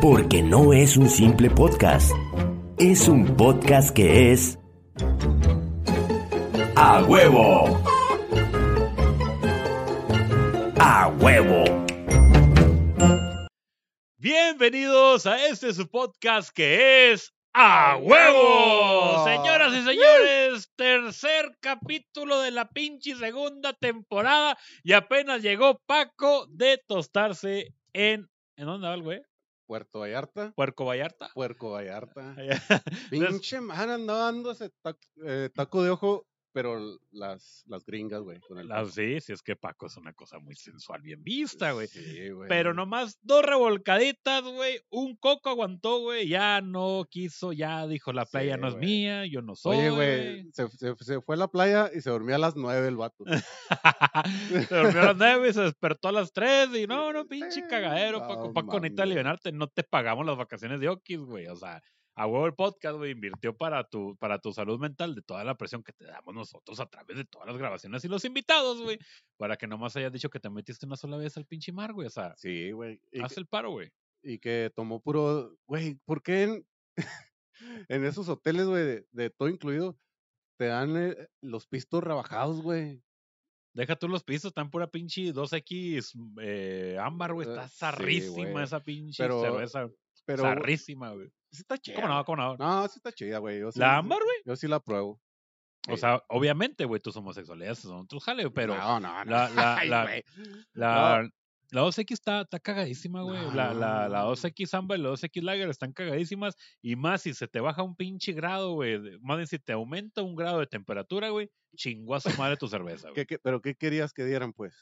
Porque no es un simple podcast. Es un podcast que es... ¡A huevo! ¡A huevo! Bienvenidos a este su podcast que es ¡A huevo! Señoras y señores, tercer capítulo de la pinche segunda temporada y apenas llegó Paco de tostarse en... ¿En dónde va el güey? Puerto Vallarta. Puerco Vallarta. Puerco Vallarta. Pinche man andaba taco, eh, taco de ojo, pero las, las gringas, güey. con el Ah, taco. sí, sí, es que Paco es una cosa muy sensual, bien vista, güey. Sí, güey. Pero nomás dos revolcaditas, güey. Un coco aguantó, güey. Ya no quiso, ya dijo, la playa Sí, no es mía, yo no soy. Oye, güey, se, se- se fue a la playa y se dormía a las nueve el vato. se durmió a las nueve y se despertó a las tres y no, no, pinche cagadero, no Paco, Paco, necesita mames. alivianarte, no te pagamos las vacaciones de Okis, güey, o sea, a huevo el podcast, güey, invirtió para tu, para tu salud mental de toda la presión que te damos nosotros a través de todas las grabaciones y los invitados, güey, para que nomás hayas dicho que te metiste una sola vez al pinche mar, güey, o sea, Sí, güey. Haz el paro, güey. y que tomó puro. Güey, ¿por qué en, en esos hoteles, güey, de, de todo incluido, te dan eh, los pistos rebajados, güey? Deja tú los pisos, están pura pinche 2X eh, ámbar, güey. Eh, Está zarrísima esa pinche Pero- cerveza. Pero. zarrísima, güey. Sí está chida. ¿Cómo no? ¿Cómo no? No, sí está chida, güey. yo sí- ¿La ámbar, güey? Yo sí la pruebo. O sea, obviamente, güey, tus homosexualidades son otros jale, güey, pero No, no, no. la- la- Ay, la- güey. la, la 2X está, está cagadísima, güey. No, la, la, la no. 2X ámbar y la 2X lager están cagadísimas. Y más si se te baja un pinche grado, güey. Más bien si te aumenta un grado de temperatura, güey. Chingó a su madre tu cerveza, güey. ¿Qué- qué- pero qué querías que dieran, pues?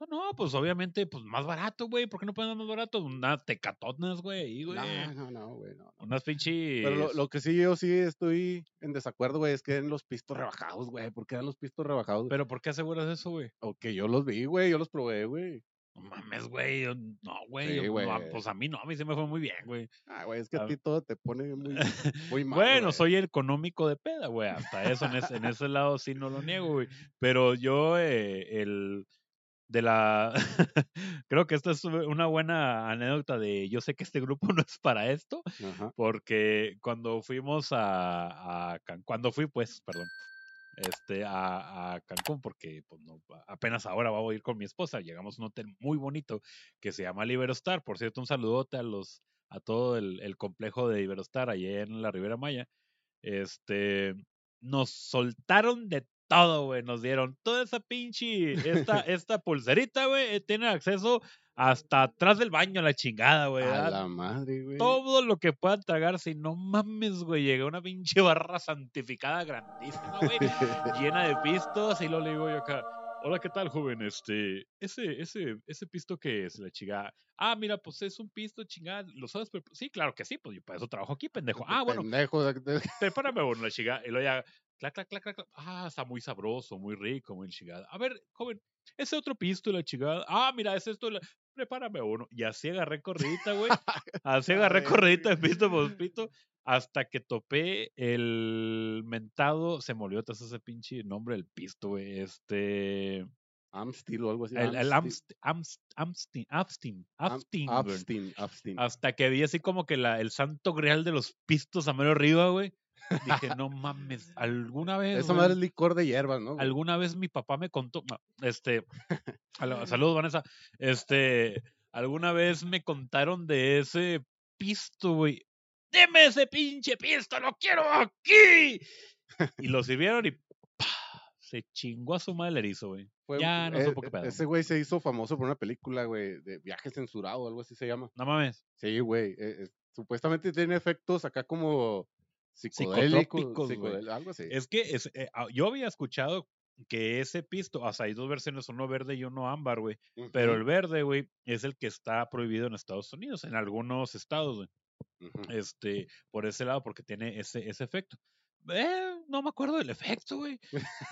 No, no, pues obviamente, pues más barato, güey. ¿Por qué no pueden dar más barato? Unas tecatonas, güey, güey. No, no, no, güey. No, no. Unas pinches. Pero lo, lo que sí yo sí estoy en desacuerdo, güey, es que den los pistos rebajados, güey. ¿Por qué dan los pistos rebajados? Pero ¿por qué aseguras eso, güey? o que yo los vi, güey, yo los probé, güey. No mames, güey. No, güey. Sí, no, pues a mí no, a mí sí me fue muy bien, güey. Ah, güey, es que A a ti todo te pone muy, muy mal. Bueno, soy el económico de peda, güey. Hasta eso, en ese, en ese lado sí no lo niego, güey. Pero yo, eh, el de la. Creo que esta es una buena anécdota de. Yo sé que este grupo no es para esto, Ajá. porque cuando fuimos a, a Can- cuando fui, pues, perdón, este, a, a Cancún, porque pues, no, apenas ahora voy a ir con mi esposa, llegamos a un hotel muy bonito que se llama Liberostar, por cierto, un saludote a los, a todo el, el complejo de Liberostar allá en la Ribera Maya, este, nos soltaron de todo, güey, nos dieron toda esa pinche, esta, esta pulserita, güey, eh, tiene acceso hasta atrás del baño, a la chingada, güey. A la madre, güey. todo lo que puedan tragar, si no mames, güey, llega una pinche barra santificada grandísima, güey, llena de pistos, y lo le digo yo acá, hola, ¿qué tal, joven? Este, ese, ese, ese pisto que es la chingada. Ah, mira, pues es un pisto chingada, ¿lo sabes? Sí, claro que sí, pues yo para eso trabajo aquí, pendejo. Ah, bueno, Pendejo, de- de- prepárame uno, la chingada. Y luego ya, clac, clac, clac, clac. Ah, está muy sabroso, muy rico, muy chingada. A ver, joven, ese otro pisto, la chingada. Ah, mira, es esto, la- prepárame uno. Y así agarré corridita, güey. Así agarré corridita de pisto por pito. Hasta que topé el mentado, se me olvidó ese pinche nombre del pisto, güey. Este. Amstel o algo así. El, el Amstel. Amst, Amst, Amstin, Abstin, Am- Abstin, güey. Abstin, Abstin. Hasta que vi así como que la, el santo grial de los pistos a mero arriba, güey. Dije, no mames, alguna vez. Esa güey, madre es licor de hierbas, ¿no? alguna vez mi papá me contó, no, este, saludos Vanessa, este, alguna vez me contaron de ese pisto, güey. Deme ese pinche pisto, lo quiero aquí. Y lo sirvieron y ¡pah! se chingó a su madre el erizo, güey. Fue- ya no eh, supo qué pedo. Ese güey se hizo famoso por una película, güey, de viaje censurado, algo así se llama. No mames. Sí, güey. eh, eh, supuestamente tiene efectos acá como psicodélicos, algo así. Es que es, eh, ah, yo había escuchado que ese pisto, o sea, hay dos versiones, uno verde y uno ámbar, güey. Pero el verde, güey, es el que está prohibido en Estados Unidos, en algunos estados, güey. Este, por ese lado, porque tiene ese, ese efecto. Eh, no me acuerdo del efecto, güey.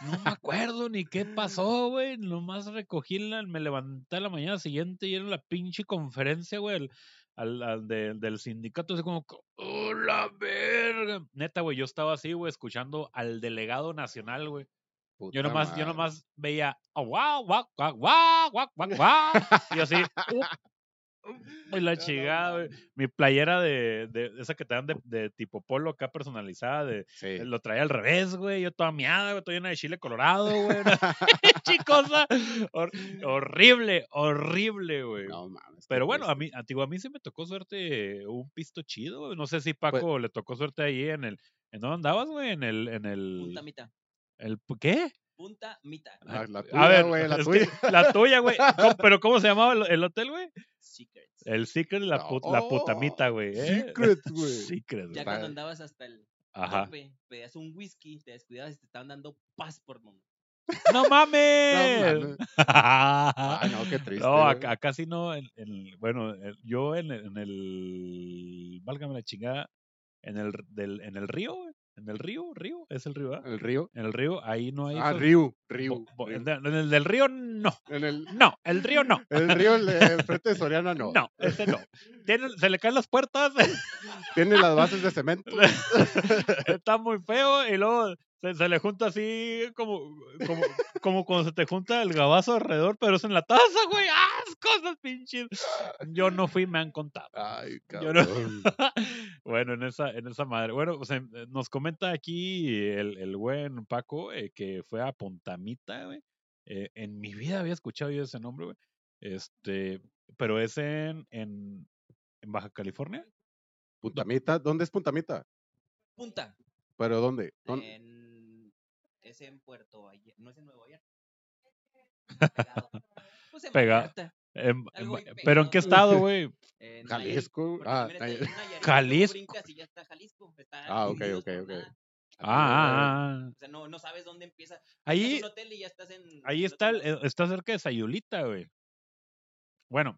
No me acuerdo ni qué pasó, güey. Nomás recogí, la, me levanté a la mañana siguiente y era la pinche conferencia, güey, al, al, de- del sindicato, así como, ¡oh, la verga! Neta, güey, yo estaba así, güey, escuchando al delegado nacional, güey. Yo nomás, yo nomás veía, oh, wow, wow, wow, wow, wow, wow, wow. Y así, "Uh, Y la chingada, güey. Mi playera de, de esa que te dan de, de tipo polo acá personalizada, de, Sí. lo traía al revés, güey. Yo toda miada, güey, toda llena de chile colorado, güey. Chicosa. Hor- horrible, horrible, güey. No mames. Pero bueno, a mí, antiguo, a mí sí me tocó suerte un pisto chido. güey. No sé si Pues Paco le tocó suerte ahí en el. ¿En dónde andabas, güey? En el. En el, Punta Mita. el ¿Qué? Punta Mita. La, la A ver, güey, la tuya. que la tuya, güey. ¿Cómo- ¿Pero cómo se llamaba el, el hotel, güey? Secrets. El Secret, la, No. put- la putamita, güey. ¿eh? Secrets, güey. Secret, güey. Ya cuando andabas hasta el Ajá. tope, pedías un whisky, te descuidabas y te estaban dando passport, mamá. ¡No mames! Ay, no, qué triste. No, acá, acá sí no. en- en- bueno, el- yo en el, en el. Válgame la chingada. En el, del, en el río, güey. En el río, río, es el río, ¿verdad? El río. En el río, ahí no hay. Ah, esos Río, Río. bo- Río. en, el- en el del río, no. En el, No, el río no. el río, el de enfrente de Soriana, no. No, ese no. Tiene- se le caen las puertas. Tiene las bases de cemento. Está muy feo y luego se, se le junta así como, como, como cuando se te junta el gabazo alrededor, pero es en la taza, güey. ¡Ah! Cosas pinches. Yo no fui, me han contado. Ay, no- cabrón. bueno, en esa, en esa madre. Bueno, o sea, eh, nos comenta aquí el, el buen Paco eh, que fue a Puntamita, güey. Eh, en mi vida había escuchado yo ese nombre, güey. Este, pero es en, en, en Baja California. Puntamita, ¿dónde es Puntamita? Punta. ¿Pero dónde? ¿Dónde? En... Es en Puerto Ayer. No es en Nuevo York. Pegado. Pues en Pega- Vallarta, En- en pero ¿en qué estado, güey? en Nayarit, Jalisco. Ah, Jalisco. brincas y ya está Jalisco. Está Ah, ok, ok, ok. nada. Ah, ah, ah. O sea, no, no sabes dónde empieza. Estás Ahí, en un hotel y ya estás en. ahí está, eh, está cerca de Sayulita, güey. Bueno,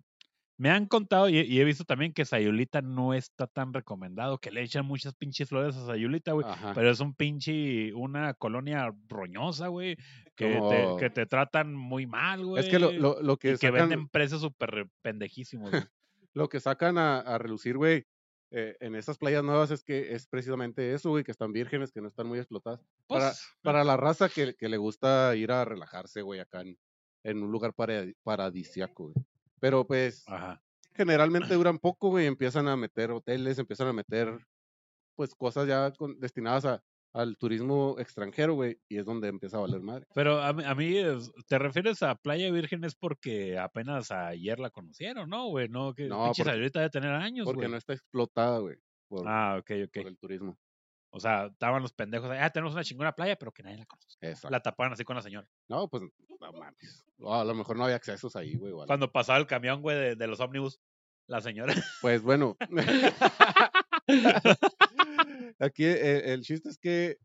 me han contado y, y he visto también que Sayulita no está tan recomendado, que le echan muchas pinches flores a Sayulita, güey. Pero es un pinche, una colonia roñosa, güey, que, te, que te tratan muy mal, güey. Es que lo, lo, lo que y que sacan, venden precios súper pendejísimos, güey. lo que sacan a, a relucir, güey, eh, en estas playas nuevas es que es precisamente eso, güey, que están vírgenes, que no están muy explotadas. Para, Pues, para la raza que, que le gusta ir a relajarse, güey, acá en, en un lugar para- paradisiaco, güey. Pero pues Ajá. generalmente duran poco, güey, empiezan a meter hoteles, empiezan a meter pues cosas ya con- destinadas a, al turismo extranjero, güey, y es donde empieza a valer madre. Pero a mí, a mí es- ¿te refieres a Playa Virgen es porque apenas ayer la conocieron, ¿no, güey? No, que No, porque- Sayulita debe tener años, Porque no está explotada, güey, por, Ah, ok, ok. por el turismo. O sea, estaban los pendejos, ah, tenemos una chingona playa, pero que nadie la conoce. Exacto. La tapaban así con la señora. No, pues no mames. A lo mejor no había accesos ahí, güey. algo. Cuando pasaba el camión, güey, de, de los ómnibus, la señora. Pues bueno. Aquí eh, el chiste es que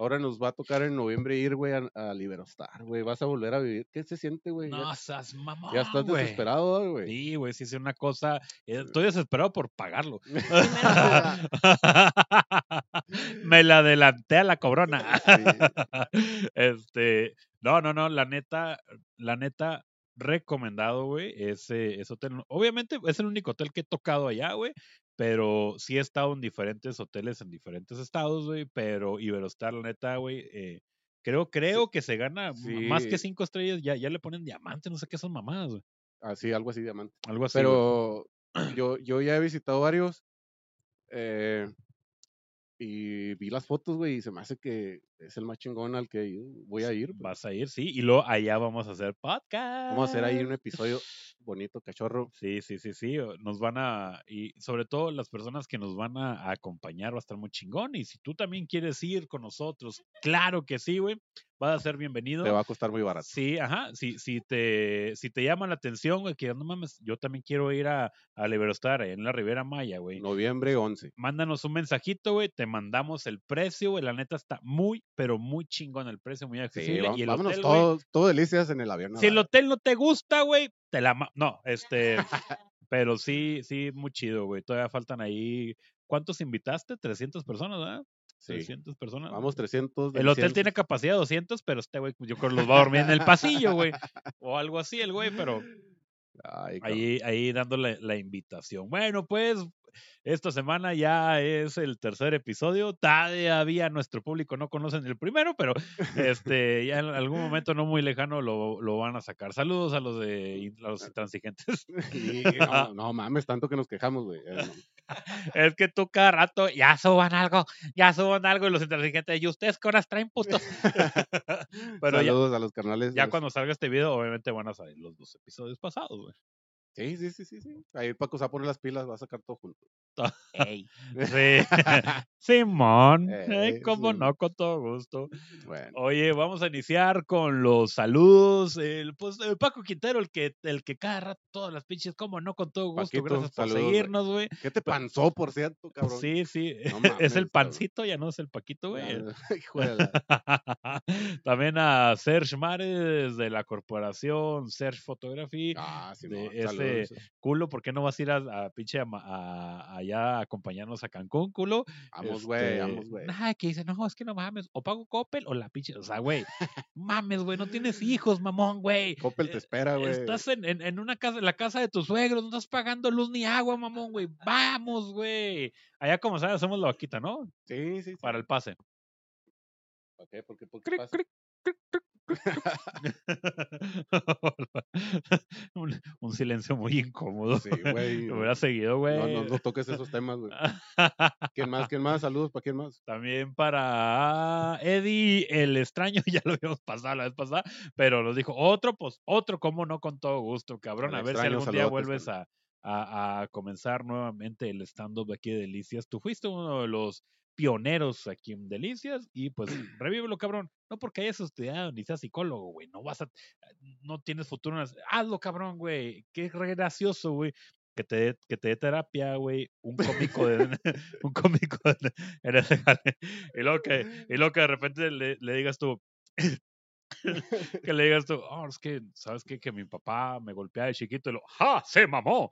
ahora nos va a tocar en noviembre ir, güey, a, a Liberostar, güey. Vas a volver a vivir. ¿Qué se siente, güey? no ya, seas mamón, ya estás güey. desesperado, ¿verdad, güey. Sí, güey, sí es una cosa. eh, Estoy desesperado por pagarlo. Me la adelanté a la cobrona. este, no, no, no, la neta, la neta, recomendado, güey, ese, ese hotel. Obviamente es el único hotel que he tocado allá, güey, pero sí he estado en diferentes hoteles en diferentes estados, güey, pero Iberostar, la neta, güey, eh, creo, creo que se gana más que cinco estrellas, ya, ya le ponen diamante, no sé qué son mamadas, güey. Así, algo así, diamante. Algo así. güey. Pero yo, yo ya he visitado varios. eh, y vi las fotos, güey, y se me hace que es el más chingón al que voy a ir. güey. Vas a ir, sí, y luego allá vamos a hacer podcast. Vamos a hacer ahí un episodio bonito, cachorro. Sí, sí, sí, sí. Nos van a, y sobre todo las personas que nos van a acompañar va a estar muy chingón. Y si tú también quieres ir con nosotros, claro que sí, güey. Vas a ser bienvenido. Te va a costar muy barato. Sí, ajá. Si, si, te, si te llama la atención, güey, que no mames, yo también quiero ir a, a Liberostar, ahí en la Ribera Maya, güey. Noviembre 11. Mándanos un mensajito, güey, te mandamos el precio, güey. La neta está muy, pero muy chingón el precio, muy Sí, accesible. y el vámonos hotel, güey, todos, todo delicias en el avión. si el hotel no te gusta, güey, te la... No, este... pero sí, sí, muy chido, güey. Todavía faltan ahí... ¿Cuántos invitaste? 300 personas, ¿verdad? Sí. 300 personas. Vamos 300. El hotel tiene capacidad de 200, pero este güey, yo creo que los va a dormir en el pasillo, güey. O algo así, el güey, pero Ay, ahí, ahí dándole la invitación. Bueno, pues, esta semana ya es el tercer episodio. Todavía nuestro público no conoce el primero, pero este, ya en algún momento no muy lejano lo, lo van a sacar. Saludos a los de a los intransigentes. Y no, no mames, tanto que nos quejamos, güey. Es que tú cada rato ya suban algo, ya suban algo y los intransigentes, y ustedes qué horas traen putos. Pero ya, Saludos a los carnales. ya los- cuando salga este video, obviamente van a salir los dos episodios pasados, güey. Sí, sí, sí, sí, sí. Ahí Paco se va a poner las pilas, va a sacar todo junto. Ey, Sí. Simón, Eh, eh, cómo sí. no, con todo gusto. Bueno. Oye, vamos a iniciar con los saludos. El, pues el Paco Quintero, el que, el que cada rato todas las pinches, como no, con todo gusto. Paquito, Gracias por saludos, seguirnos, güey. ¿Qué te panzó, por cierto, cabrón? Sí, sí. No es el pancito, ya no es el Paquito, güey. Ah, También a Serge Mares de la corporación Serge Photography. Ah, sí, de no, ese- saludos. Culo, ¿por qué no vas a ir a, a pinche a ma- a- allá a acompañarnos a Cancún, culo? Vamos, güey, Este, vamos, güey. Nada, que dice, no, es que no mames, o pago Coppel o la pinche, o sea, güey, mames, güey, no tienes hijos, mamón, güey. Coppel te eh, espera, güey. Estás en, en, en una casa, en la casa de tus suegros, no estás pagando luz ni agua, mamón, güey. Vamos, güey. Allá como sabes, hacemos la vaquita, ¿no? Sí, sí, sí. Para el pase. ¿Para qué? ¿Por qué? ¿Por qué Cric, pasa? cric, cric, cric, un, un silencio muy incómodo. Sí, güey. Me hubiera seguido, güey. No, no, no toques esos temas, güey. ¿Quién más? ¿Quién más? Saludos, ¿para quién más? También para Eddie el extraño, ya lo habíamos pasado la vez pasada, pero nos dijo otro, pues otro, cómo no, con todo gusto, cabrón. Al A ver si algún día vuelves a, a, a comenzar nuevamente el stand-up de aquí de Delicias. Tú fuiste uno de los pioneros aquí en Delicias y pues revívelo, cabrón. No porque hayas estudiado ni seas psicólogo, güey. No vas a, no tienes futuro. en las- Hazlo, cabrón, güey. Qué re gracioso, güey. Que te, dé- que te dé terapia, güey. Un cómico de, un cómico de-. Y luego que, y luego que de repente le, le digas tú, que le digas tú, oh, es que, ¿sabes qué? Que mi papá me golpea de chiquito y lo, ¡ja! ¡Se mamó!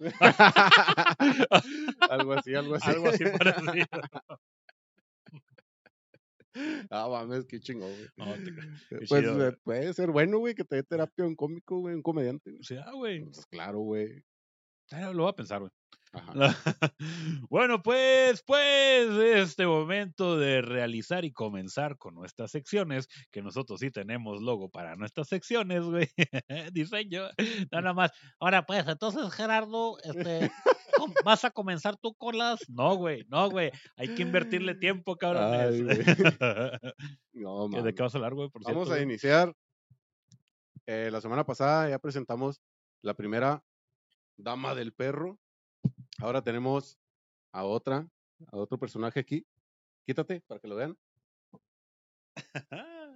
algo así, algo así. Algo así parecido. Ah, mames, qué chingón, güey. No, te ca- Eh, qué Pues chido, eh, puede ser bueno, güey, que te dé terapia un cómico, güey, un comediante. güey. O sea, güey. Pues claro, güey. Ah, Lo voy a pensar, güey. Ajá. bueno, pues, pues, este momento de realizar y comenzar con nuestras secciones, que nosotros sí tenemos logo para nuestras secciones, güey. Diseño, no nada más. Ahora, pues, entonces, Gerardo, este, ¿cómo- ¿vas a comenzar tú con las? No, güey, no, güey. Hay que invertirle tiempo, cabrones. Ay. No, ¿Que ¿De qué vas a hablar, güey? Por Vamos cierto, a iniciar. eh, la semana pasada ya presentamos la primera dama del perro. Ahora tenemos a otra, a otro personaje aquí. Quítate para que lo vean.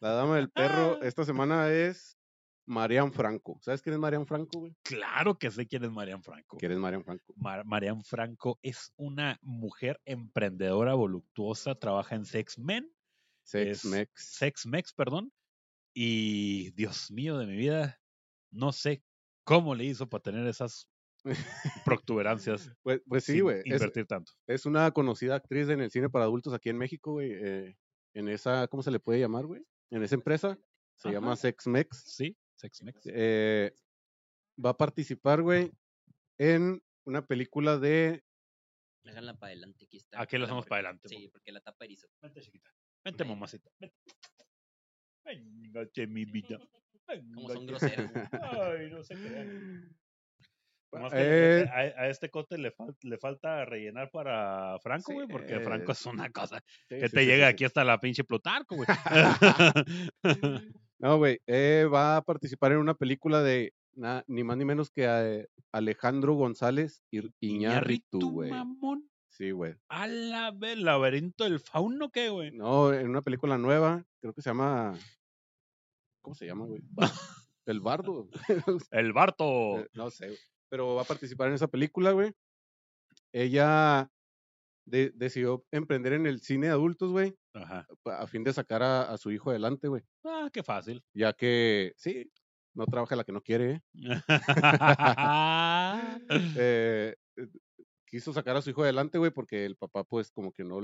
La dama del perro esta semana es Marian Franco. ¿Sabes quién es Marian Franco, güey? Claro que sé quién es Marian Franco. ¿Quién es Marian Franco? Mar- Marian Franco es una mujer emprendedora voluptuosa, trabaja en Sex Men, Sex Es- Mex. Sex Mex, perdón. Y Dios mío de mi vida, no sé cómo le hizo para tener esas protuberancias Pues, pues sí, güey. Es, invertir tanto. es una conocida actriz en el cine para adultos aquí en México, güey. eh, en esa, ¿cómo se le puede llamar, güey? En esa empresa. Se Ajá. llama Sex Mex. Sí, Sex Mex. eh, va a participar, güey, en una película de. Háganla para adelante, aquí está. Aquí la la hacemos para adelante. Sí, porque la tapa erizo. Vente, chiquita. Vente, mamacita. Vente. Venga, che, mi vida. Como son groseros. Ay, no sé qué. Que Eh, a, a este cote le, fal- le falta rellenar para Franco, Sí, güey, porque Franco eh, es una cosa. sí, Que sí, te sí, aquí hasta la pinche Plutarco, güey. No, güey, eh, va a participar en una película de na- ni más ni menos que Alejandro González Ir- Iñárritu, güey. Sí, güey. A la vez, laberinto del fauno, ¿qué, güey? No, en una película nueva, creo que se llama. ¿Cómo se llama, güey? El Bardo. El Barto. Eh, No sé, güey. Pero va a participar en esa película, güey. Ella de- decidió emprender en el cine de adultos, güey, Ajá. a fin de sacar a, a su hijo adelante, güey. Ah, qué fácil. Ya que, sí, no trabaja la que no quiere, ¿eh? Eh, eh, quiso sacar a su hijo adelante, güey, porque el papá, pues, como que no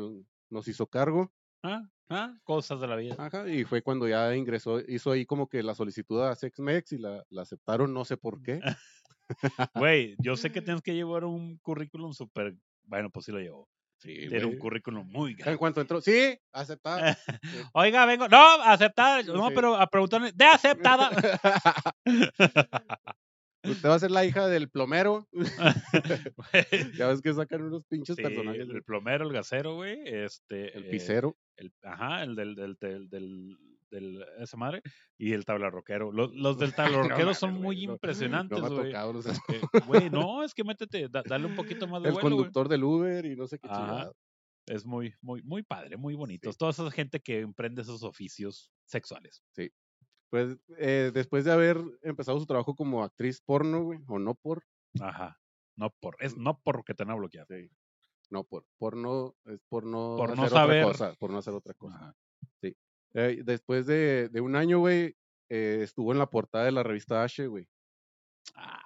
nos hizo cargo. ah, ah, cosas de la vida. Ajá, y fue cuando ya ingresó, hizo ahí como que la solicitud a SexMex y la, la aceptaron, no sé por qué. Güey, yo sé que tienes que llevar un currículum súper. Bueno, pues sí lo llevo. Sí, Tiene un currículum muy En grande. cuanto entró, sí, aceptada. Oiga, vengo. No, aceptada. No, Sí. pero a preguntarle. De aceptada. Usted va a ser la hija del plomero. Ya ves que sacan unos pinches sí, personajes. el plomero, el gasero, güey. Este. El eh, pisero. el- ajá, el del, del, del, del, del- esa madre. Y el tablarroquero. Los, los del tablarroquero mames, son güey, muy no- impresionantes, No güey. no. Eh, Güey, no, es que métete, da- dale un poquito más de el vuelo, conductor del Uber y no sé qué chingada. Es muy, muy, muy padre, muy bonito. Toda esa gente que emprende esos oficios sexuales. Pues eh, después de haber empezado su trabajo como actriz porno, güey, o no por, Ajá. No por, es no porque te van a bloquear. sí, no por, porno es por no, Por no hacer saber. otra cosa, por no hacer otra cosa. Ajá. Eh, después de, de un año, güey, eh, estuvo en la portada de la revista H, güey. Ah,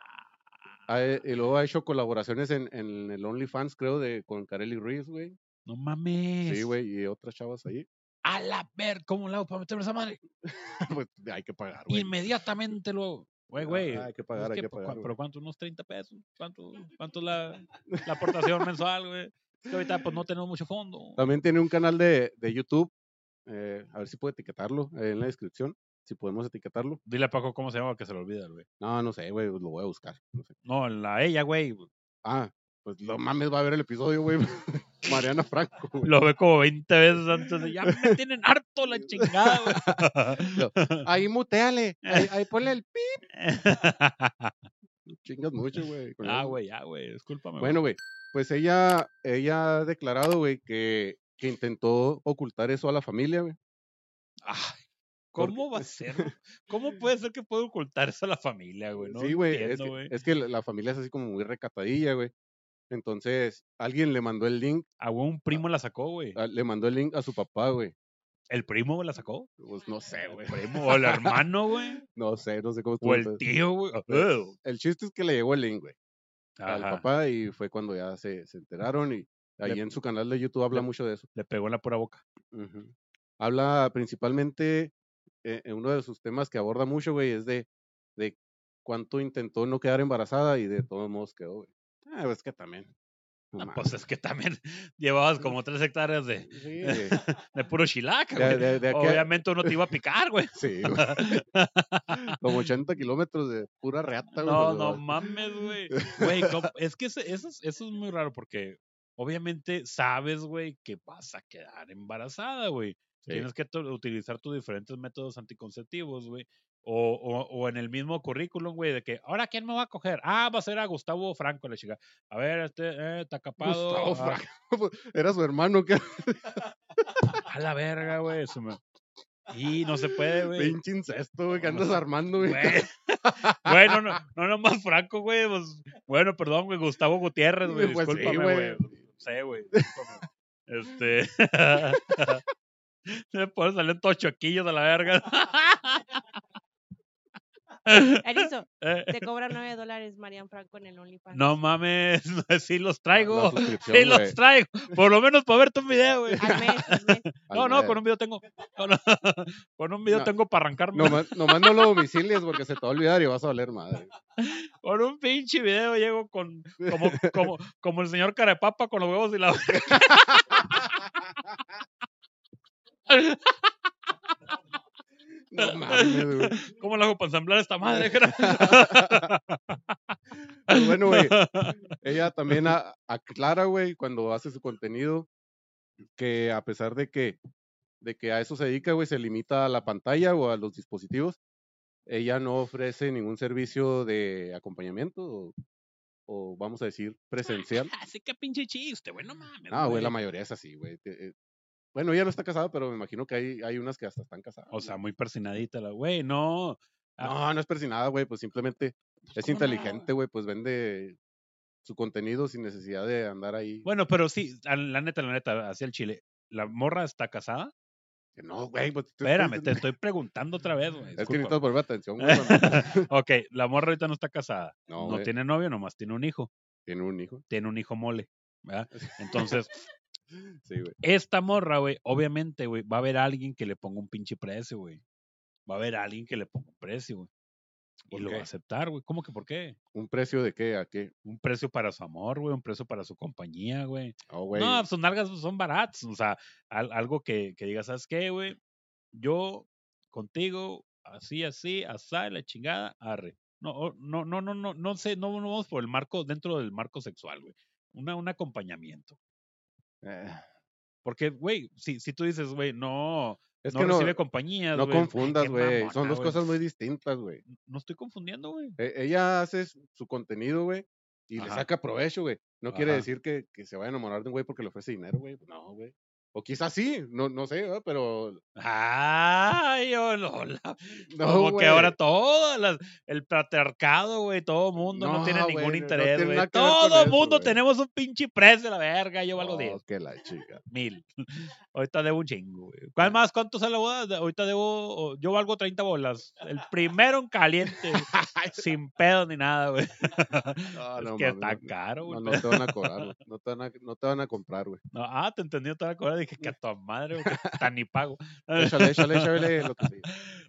Ha- y luego ha hecho colaboraciones en, en el OnlyFans, creo, de, con Kareli Ruiz, güey. no mames. Sí, güey, y otras chavas ahí. A la ver, ¿cómo le hago para meterme esa madre? pues hay que pagar, güey. Inmediatamente lo. Güey, Ah, güey. hay que pagar, es hay que ¿cu- pagar, ¿Pero cuánto? ¿Unos 30 pesos? ¿Cuánto, cuánto es la, la aportación mensual, güey? Es que ahorita pues no tenemos mucho fondo. También tiene un canal de, de YouTube. Eh, a ver si puedo etiquetarlo eh, en la descripción. Si podemos etiquetarlo. Dile a Paco cómo se llama que se lo olvida, güey. No, no sé, güey, lo voy a buscar. No sé. No, la ella, güey. Ah, pues lo mames va a ver el episodio, güey. Mariana Franco, güey. Lo ve como 20 veces antes de ya me tienen harto la chingada, güey. Ahí muteale. Ahí, ahí ponle el pi. Chingas mucho, güey. ah, güey, ya, güey, discúlpame. Bueno, güey, pues ella, ella ha declarado, güey, que, que intentó ocultar eso a la familia, güey. Ay, ¿Cómo va a ser? ¿Cómo puede ser que pueda ocultar eso a la familia, güey? No sí, güey, es, que- güey. es que la, familia es así como muy recatadilla, güey. Entonces, alguien le mandó el link, A un primo la sacó, güey. a- le mandó el link a su papá, güey. ¿El primo la sacó? Pues no sé, güey. ¿El primo o el hermano, güey? No sé, no sé cómo ¿O el tío, güey? El chiste es que le llegó el link, güey, al papá y fue cuando ya se, se enteraron y ahí Le- en su canal de YouTube habla le- mucho de eso. Le pegó en la pura boca. Habla principalmente, eh, en uno de sus temas que aborda mucho, güey, es de, de cuánto intentó no quedar embarazada y de todos modos quedó, güey. Ah, es que también. no Ah, pues es que también llevabas como tres hectáreas de, Sí, de puro chilaca, güey. de- a- Obviamente uno te iba a picar, güey. Sí, güey. Como 80 kilómetros de pura reata, güey. No, no mames, güey. Güey, es que eso, es- eso es muy raro porque obviamente sabes, güey, que vas a quedar embarazada, güey. Sí. Tienes que utilizar tus diferentes métodos anticonceptivos, güey. O, o, o en el mismo currículum, güey, de que, ahora, ¿quién me va a coger? Ah, va a ser a Gustavo Franco, la chica. A ver, este, eh, está capado. Gustavo ah, Franco, Era su hermano que a la verga, güey. me- Y no se puede, güey. pinche incesto, güey, que no andas armando, güey. Güey, no, no, no nomás Franco, güey. pues, bueno, perdón, güey, Gustavo Gutiérrez, güey. Pues sí, discúlpame, güey. güey. Sé, güey. Este. Después salen todos choquillos a la verga. Erizo, Eh, te cobra 9 dólares Marian Franco en el OnlyFans. No mames, sí los traigo. Sí los traigo. Por lo menos para verte un video, güey. Al mes, al mes. al No, no, mes. con un video tengo. Con, con un video No, tengo para arrancarme. Nomás, nomás no lo domicilies porque se te va a olvidar y vas a valer madre. Con un pinche video llego con como, como, como el señor Carapapa con los huevos y la No mames, güey. ¿Cómo lo hago para ensamblar esta madre? Pues bueno, güey, ella también a- aclara, güey, cuando hace su contenido, que a pesar de que, de que a eso se dedica, güey, se limita a la pantalla o a los dispositivos, ella no ofrece ningún servicio de acompañamiento o, o vamos a decir presencial. Así que pinche chiste, güey, no mames. Ah, güey, la mayoría es así, güey. Bueno, ella no está casada, pero me imagino que hay, hay unas que hasta están casadas. O sea, muy persinadita la güey, no. ah. No, no es persinada, güey, pues simplemente es ¿cómo no? inteligente, güey, pues vende su contenido sin necesidad de andar ahí. Bueno, pero sí, la neta, la neta, hacia el chile. ¿La morra está casada? No, güey, pues te- Espérame, te- estoy preguntando otra vez, güey. Es que necesitas volver atención, güey. ok, la morra ahorita no está casada. No, No, tiene novio, nomás tiene un hijo. tiene un hijo. Tiene un hijo mole. ¿verdad? Entonces, Sí, güey. esta morra, güey, obviamente, güey, va a haber alguien que le ponga un pinche precio, güey. Va a haber alguien que le ponga un precio, güey. Y ¿Por lo va a aceptar, güey. ¿Cómo que por qué? ¿Un precio de qué? ¿A qué? Un precio para su amor, güey. Un precio para su compañía, güey. Oh, güey. No, sus nalgas son baratas. O sea, al- algo que, que digas, ¿sabes qué, güey? Yo contigo, así, así, asá, la chingada, arre. No, no, no, no, no, no sé, no, no vamos por el marco, dentro del marco sexual, güey. Una, un acompañamiento. Eh, Porque, güey, si, si tú dices, güey, no, es no que no, recibe compañías, no güey, ay, confundas, güey. Son dos cosas muy distintas, güey. No estoy confundiendo, güey. E- Ella hace su contenido, güey, y le saca provecho, güey. No quiere decir que, que se vaya a enamorar de un güey porque le ofrece dinero, güey. No, güey. O quizás sí, no, no sé, ¿verdad? pero Ay, hola. no, Como güey. que ahora todas las, el patriarcado, güey, todo mundo no, tiene No, ningún güey, no interés, tiene güey. todo mundo tenemos un pinche precio de la verga, yo valgo No, 10, que la chica. mil. Ahorita debo un chingo, güey. ¿Cuál más? ¿Cuánto sale la boda? Ahorita debo, yo valgo 30 bolas. El primero en caliente, sin pedo ni nada, güey. No, es no, que mames, está no, caro, No, güey. no te van a cobrar, güey. No te van a, no te van a comprar, güey. No, ah, te entendí otra vez. Dije que a tu madre, tan ni pago. Échale, échale, échale lo que sí.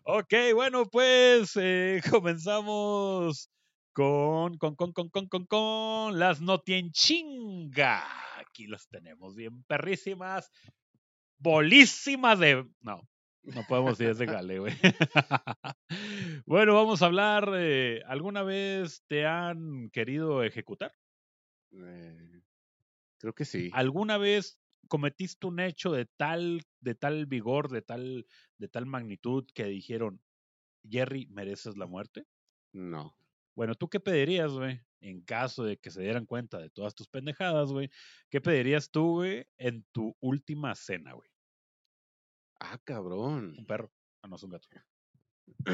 Ok, bueno, pues eh, comenzamos con, con, con, con, con, con, con las chinga. Aquí las tenemos bien perrísimas, bolísimas de... No, no podemos decir ese gale, güey. bueno, vamos a hablar, eh, ¿alguna vez te han querido ejecutar? Eh, creo que sí. ¿Alguna vez cometiste un hecho de tal, de tal vigor, de tal, de tal magnitud que dijeron, Jerry, mereces la muerte? No. Bueno, ¿tú qué pedirías, güey? En caso de que se dieran cuenta de todas tus pendejadas, güey. ¿Qué pedirías tú, güey, en tu última cena, güey? Ah, cabrón. Un perro. Ah, no, es un gato.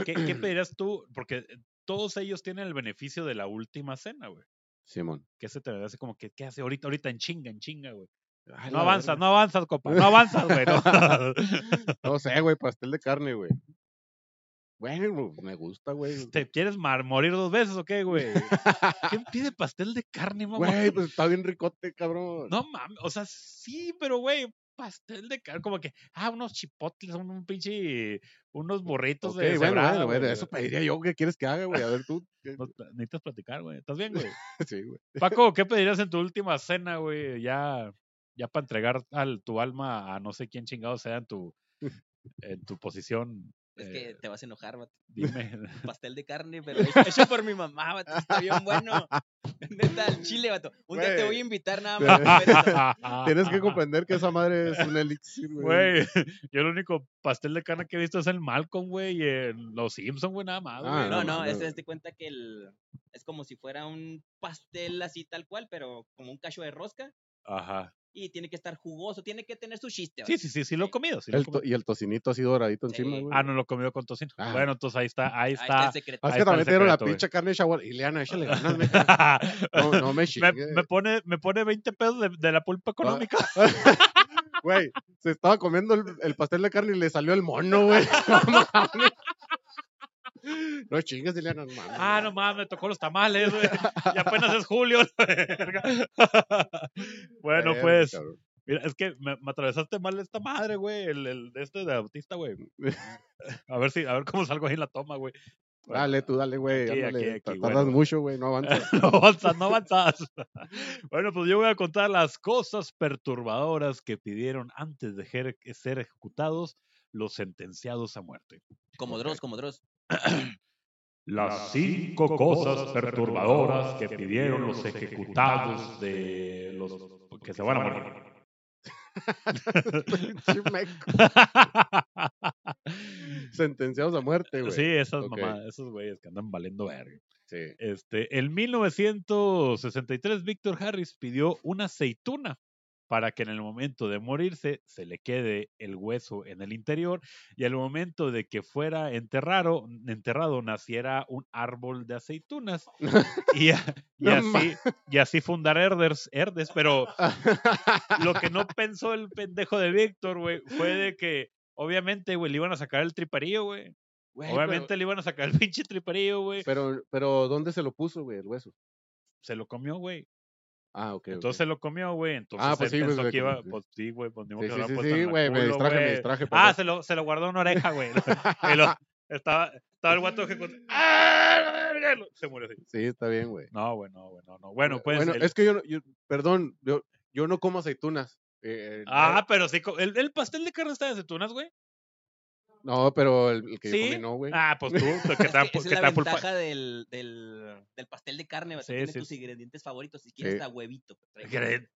¿Qué, qué pedirías tú? Porque todos ellos tienen el beneficio de la última cena, güey. Simón. ¿Qué se te hace como que, ¿qué hace ahorita, ahorita en chinga, en chinga, güey? Ay, No avanzas, verga. no avanzas, copa. No avanzas, güey. No. No sé, güey, pastel de carne, güey. Bueno, me gusta, güey. ¿Te quieres mar- morir dos veces o qué, güey? ¿Quién pide pastel de carne, mamá? Güey, pues está bien ricote, cabrón. No mames, o sea, sí, pero güey, pastel de carne, como que, ah, unos chipotles, un, un pinche, unos burritos Ok, de bueno, cebrada, bueno, bueno, eso pediría yo. ¿Qué quieres que haga, güey? A ver tú. No, necesitas platicar, güey. ¿Estás bien, güey? Sí, güey. Paco, ¿qué pedirías en tu última cena, güey? Ya, ya para entregar al, tu alma a no sé quién chingado sea en tu, en tu posición. Es eh, que te vas a enojar, vato. Dime. Pastel de carne, pero hecho, por mi mamá, vato. Está bien bueno. Neta, al chile, vato. Un día te voy a invitar nada más. Tienes que comprender que esa madre es un elixir, güey. Güey, yo el único pastel de carne que he visto es el Malcolm, güey, y en Los Simpsons, güey, nada más. Ah. No, no no, es, de cuenta que el, es como si fuera un pastel así tal cual, pero como un cacho de rosca. Ajá. Y tiene que estar jugoso, tiene que tener su chiste. Sí, sí, sí, sí lo he comido. Sí lo he comido. y el tocinito así doradito Sí. encima, güey. Ah, no lo he comido con tocino. Ah. Bueno, entonces ahí está, ahí Ahí está está. el secreto. Ah, es que también te dieron la güey. pinche carne chaval. Ileana, échale ganas. No, no me me, chingue. me pone, me pone 20 pesos de, de la Ah. pulpa económica. Güey, se estaba comiendo el, el pastel de carne y le salió el mono, güey. No chingues, Ileana, no mames. Ah, no mames, me tocó los tamales, güey. Y apenas es julio. la verga. bueno, pues, cabrón. mira, es que me, me atravesaste mal esta madre, güey. El, el de este de autista, güey. A ver si, a ver cómo salgo ahí en la toma, güey. Bueno, Dale, tú dale, güey. Tardas bueno. mucho, güey, no avanzas. no avanzas, no avanzas. bueno, pues yo voy a contar las cosas perturbadoras que pidieron antes de ser ejecutados los sentenciados a muerte. Como Dross, como Dross. Las cinco cosas perturbadoras que pidieron los ejecutados de los que se van a morir. Sentenciados a muerte, güey. sí, esas Ok. mamadas, esos güeyes que andan valiendo verga. Sí. Este, en 1963, Víctor Harris pidió una aceituna para que en el momento de morirse se le quede el hueso en el interior y al momento de que fuera enterrado, enterrado naciera un árbol de aceitunas y, así, y así fundar Herders, Herdes, pero lo que no pensó el pendejo de Víctor, güey, fue de que obviamente, güey, le iban a sacar el triparillo, güey. Obviamente le iban a sacar el pinche triparillo, güey. Pero, pero, pero, ¿dónde se lo puso, güey, el hueso? Se lo comió, güey. Ah, ok. Entonces se lo comió, güey. Entonces Ah, pues él sí, pues, pensó güey, que iba, pues sí, güey, pues Sí, sí, sí, güey, me distraje, me güey. distraje. Ah, se lo, se lo guardó en una oreja, güey. Estaba, estaba el guato ejecutando. ¡Ah! Se murió así. Sí, está bien, güey. No, bueno, bueno, no. Bueno, pues. Bueno, el- es que yo, no- yo- perdón, yo, yo no como aceitunas. eh, Ah, pero sí. El, el pastel de carne está de aceitunas, güey. No, pero el, el que yo ¿Sí? comí no, güey. Ah, pues tú, tú, que que es te la pulpa- ventaja del, del, del pastel de carne, Sí, tiene sí, tus ingredientes favoritos. Si quieres, Sí. hasta huevito.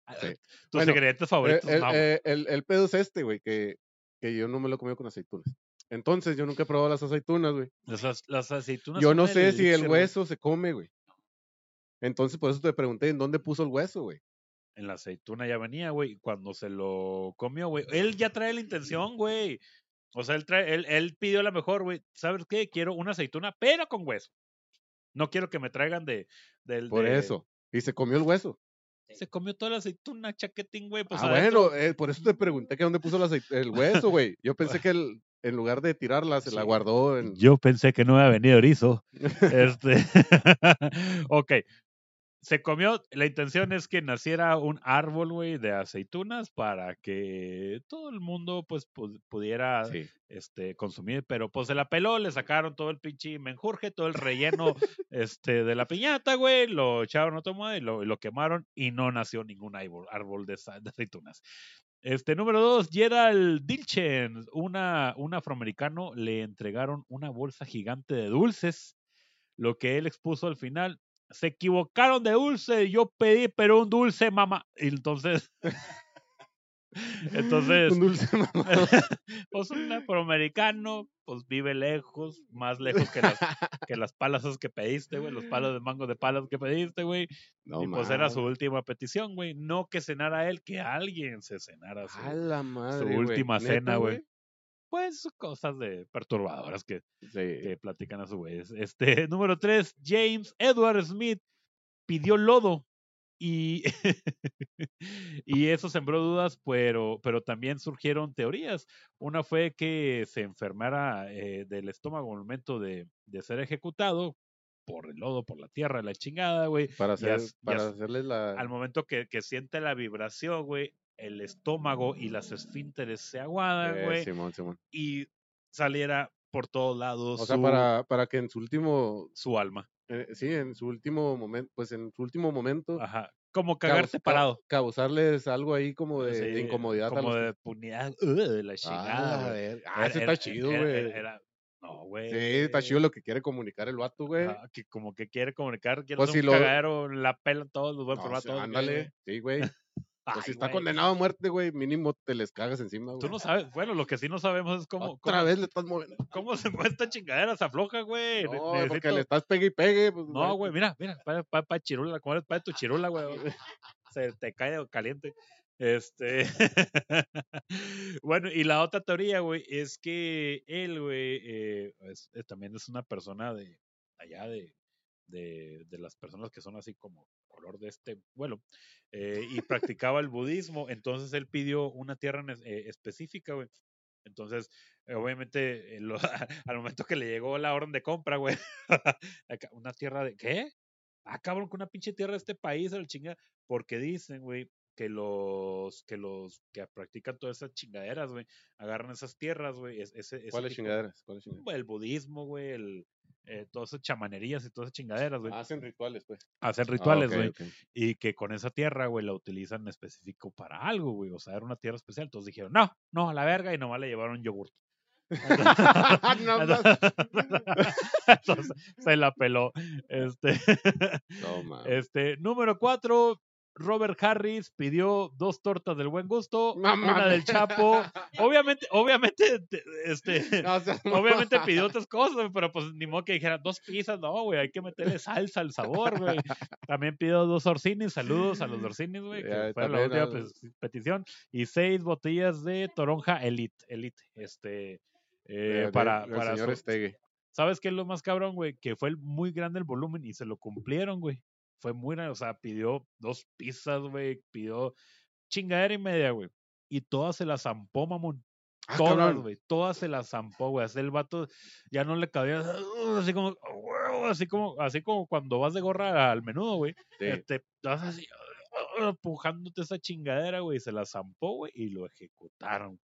Ah, Sí. Tus Bueno, ingredientes Eh, favoritos. el, no, güey. eh, el- el pedo es este, güey, que, que yo no me lo he comido con aceitunas. Entonces, yo nunca he probado las aceitunas, güey. Las, las aceitunas. Yo no sé si el güey. hueso se come, güey. Entonces, por eso te pregunté, ¿en dónde puso el hueso, güey? En la aceituna ya venía, güey. y Cuando se lo comió, güey. Él ya trae la intención, güey. O sea, él, trae, él, él pidió la mejor, güey. ¿Sabes qué? Quiero una aceituna, pero con hueso. No quiero que me traigan de. Del, Por de- eso. Y se comió el hueso. Se comió toda la aceituna, chaquetín, güey. Pues ah, adentro. bueno, eh, por eso te pregunté que dónde puso la el hueso, güey. Yo pensé que él, en lugar de tirarla, se la guardó en... Yo pensé que no iba a venir erizo. este. ok. Se comió, la intención es que naciera un árbol, güey, de aceitunas para que todo el mundo, pues, pu- pudiera Sí. este, consumir, pero pues se la peló, le sacaron todo el pinche menjurje, todo el relleno este, de la piñata, güey, lo echaron a otro modo y lo, y lo quemaron y no nació ningún árbol, árbol de, de aceitunas. Este, número dos, Gerald Dilchen, una, un afroamericano, le entregaron una bolsa gigante de dulces, lo que él expuso al final. Se equivocaron de dulce, yo pedí, pero un dulce, mamá. Y entonces, entonces, Un dulce mamá. pues un afroamericano, pues vive lejos, más lejos que las, que las palas que pediste, güey, los palos de mango de palas que pediste, güey. No y pues era su última petición, güey. No que cenara él, que alguien se cenara su, A la madre, güey. última ¿Neta, cena, güey? Pues cosas de perturbadoras que, Sí. que platican a su vez. Este, número tres, James Edward Smith pidió lodo y, y eso sembró dudas, pero, pero también surgieron teorías. Una fue que se enfermara eh, del estómago al momento de, de ser ejecutado por el lodo, por la tierra, la chingada, güey. Para, hacer, as- para as- hacerles la... Al momento que, que siente la vibración, güey, el estómago y las esfínteres se aguadan, Eh, güey, Simón, Simón. y saliera por todos lados O sea, su, para, para que en su último... su alma. eh, sí, en su último momento, pues en su último momento... Ajá. Como caus- cagarte ca- parado. causarles algo ahí como de, de Sí, incomodidad. a Como los de punidad. ugh, de la Ah, chingada. la güey. verga. Ah, Era- ese era- está chido, güey. No, güey. Sí, está chido lo que quiere comunicar el vato, güey. Ajá, que como que quiere comunicar, quiere Pues hacer si un lo- cagadero, la pelan todos, los voy a No, sí, todos. ¿qué, ándale, sí, güey. Pues Ay, si está güey. condenado a muerte, güey, mínimo te les cagas encima, güey. Tú no sabes, bueno, lo que sí no sabemos es cómo, Otra cómo, vez le estás moviendo. cómo se mueve esta chingadera, se afloja, güey. No, porque necesito- le estás pegue y pegue. Pues, No, güey, mira, mira, para pa, pa chirula, como eres para tu chirula, güey. Se te cae caliente. Este. bueno, y la otra teoría, güey, es que él, güey, eh, es- eh, también es una persona de allá de, de, de las personas que son así como color de este vuelo, eh, y practicaba el budismo, entonces él pidió una tierra eh, específica, güey. Entonces, eh, obviamente, al momento que le llegó la orden de compra, güey, una tierra de, ¿qué? Ah, cabrón, que una pinche tierra de este país, la chinga, porque dicen, güey, que los que los que practican todas esas chingaderas, güey, agarran esas tierras, güey, es- ese, ese ¿Cuáles chingaderas? ¿Cuáles chingaderas? el budismo, güey, el, eh, todas esas chamanerías y todas esas chingaderas, güey, Hacen rituales, pues. hacen Ah, rituales, güey, y que con esa tierra, güey, la utilizan en específico para algo, güey, o sea, era una tierra especial, entonces dijeron, no, no, a la verga, y nomás le llevaron más. Entonces, se la peló. Este, No, este, número cuatro, Robert Harris pidió dos tortas del buen gusto, una del. Chapo. Obviamente, obviamente, te- este, No obviamente pidió otras cosas, pero pues ni modo que dijera dos pizzas, no, güey, hay que meterle salsa al sabor, güey. También pidió dos orcinis, saludos a los orcinis, güey, que fue la última petición, y seis botellas de toronja Elite, Elite, este, eh, De- para, para señor su-. ¿Sabes qué es lo más cabrón, güey? Que fue el- muy grande el volumen y se lo cumplieron, güey. Fue muy o sea, pidió dos pizzas, güey, pidió chingadera y media, güey. Y todas se las zampó, mamón. Ah, todas, güey, todas se las zampó, güey. Así el vato ya no le cabía, "Uh", así como, "Ah, huevo", así como, así como cuando vas de gorra al menudo, güey. Sí. Este, vas así, "Ah", empujándote esa chingadera, güey. Se la zampó, güey, y lo ejecutaron.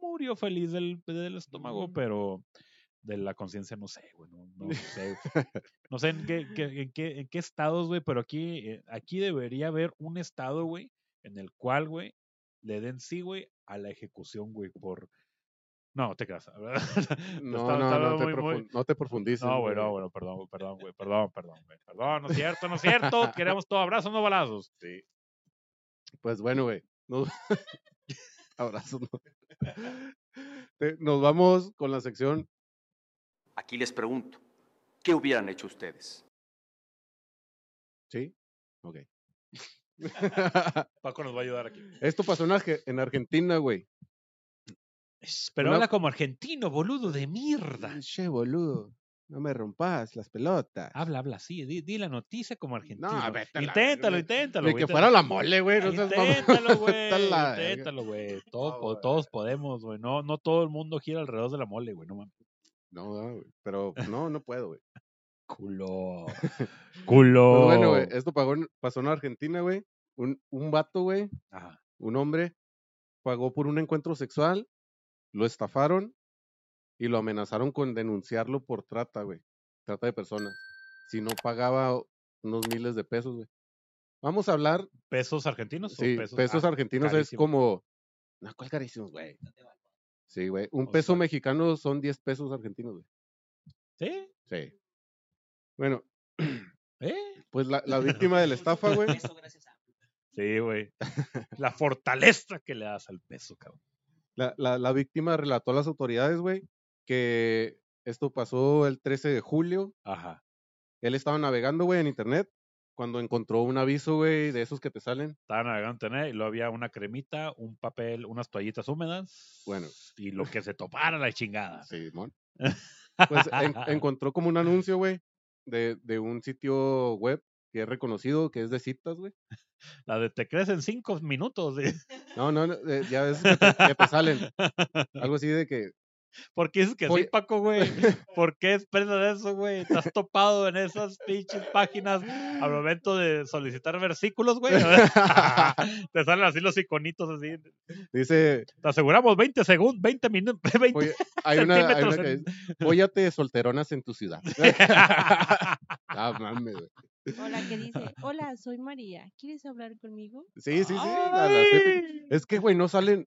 Murió feliz del, del estómago, Mm. pero de la conciencia, no sé, güey, no, no sé. No sé en qué, qué- en qué, en qué estados, güey, pero aquí, eh, aquí debería haber un estado, güey, en el cual, güey, le den sí, güey, a la ejecución, güey, por... No, te creas. No, Está- no, está no, te muy- no te profundices. No, güey, no, bueno, perdón, perdón, güey, perdón, perdón, güey, perdón, no es cierto, no es cierto, queremos todo abrazos, no balazos. Sí. Pues bueno, güey. Nos... Abrazos. ¿no? Nos vamos con la sección. Aquí les pregunto, ¿qué hubieran hecho ustedes? ¿Sí? Ok. Paco nos va a ayudar aquí. Esto pasó en, Arge- en Argentina, güey. Pero Una- habla como argentino, boludo de mierda. Che, boludo. No me rompas las pelotas. Habla, habla así, di, di la noticia como argentino. la inténtalo, inténtalo. Ni que fuera la mole, güey. No. Inténtalo, güey. Inténtalo, güey. Todos, No, todos podemos, güey. No, no todo el mundo gira alrededor de la mole, güey. No mames. No, no, güey. Pero no, no puedo, güey. Culo. Culo. Pues bueno, güey. Esto pagó pasó en Argentina, güey. Un, un vato, güey. Ajá. Un hombre pagó por un encuentro sexual. Lo estafaron. Y lo amenazaron con denunciarlo por trata, güey. Trata de personas. Si no pagaba unos miles de pesos, güey. Vamos a hablar. ¿Pesos argentinos? o Sí, pesos, Ah, argentinos es como. No, ¿cuál carísimos, güey? Sí, güey. Un O peso sea- mexicano son 10 pesos argentinos, güey. ¿Sí? Sí. Bueno, ¿Eh? pues la, la víctima de la estafa, güey. Sí, güey. La fortaleza que le das al peso, cabrón. La, la, la víctima relató a las autoridades, güey, que esto pasó el 13 de julio. Ajá. Él estaba navegando, güey, en internet cuando encontró un aviso, güey, de esos que te salen. Estaba navegando internet y luego había una cremita, un papel, unas toallitas húmedas. Bueno. Y lo que se topara la chingada. Simón. Pues en- encontró como un anuncio, güey, de, de un sitio web que es reconocido, que es de citas, güey. La de te crees en cinco minutos. ¿sí? No, no, no, ya ves que te, que te salen. Algo así de que, ¿Por qué dices que sí, Oye. Paco, güey? ¿Por qué expresas eso, güey? ¿Estás topado en esas pinches páginas al momento de solicitar versículos, güey? Te salen así los iconitos así. dice, Te aseguramos 20 segundos, 20 minutos, 20 oye, hay una, hay una centímetros que en- dice, "Fóllate solteronas en tu ciudad. ah, mames, güey. Hola, que dice, hola, soy María. ¿Quieres hablar conmigo? Sí, sí, sí. Es que, güey, no salen.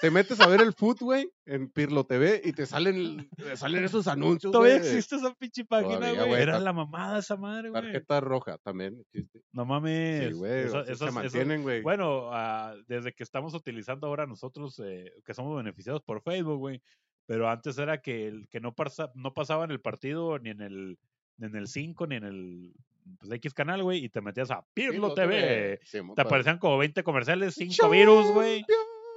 Te metes a ver el food, güey, en Pirlo TV y te salen, te salen esos anuncios, Todavía existe esa pinche página, güey. Era la mamada esa madre, güey. Tarjeta roja también. existe. No mames. Sí, güey. Se mantienen, güey. Bueno, ah, desde que estamos utilizando ahora nosotros, eh, que somos beneficiados por Facebook, güey. Pero antes era que el que no, pasa, no pasaba en el partido, ni en el ni en el 5, ni en el pues, X canal, güey, y te metías a Pirlo, TV. Te aparecían como 20 comerciales, 5 virus, güey,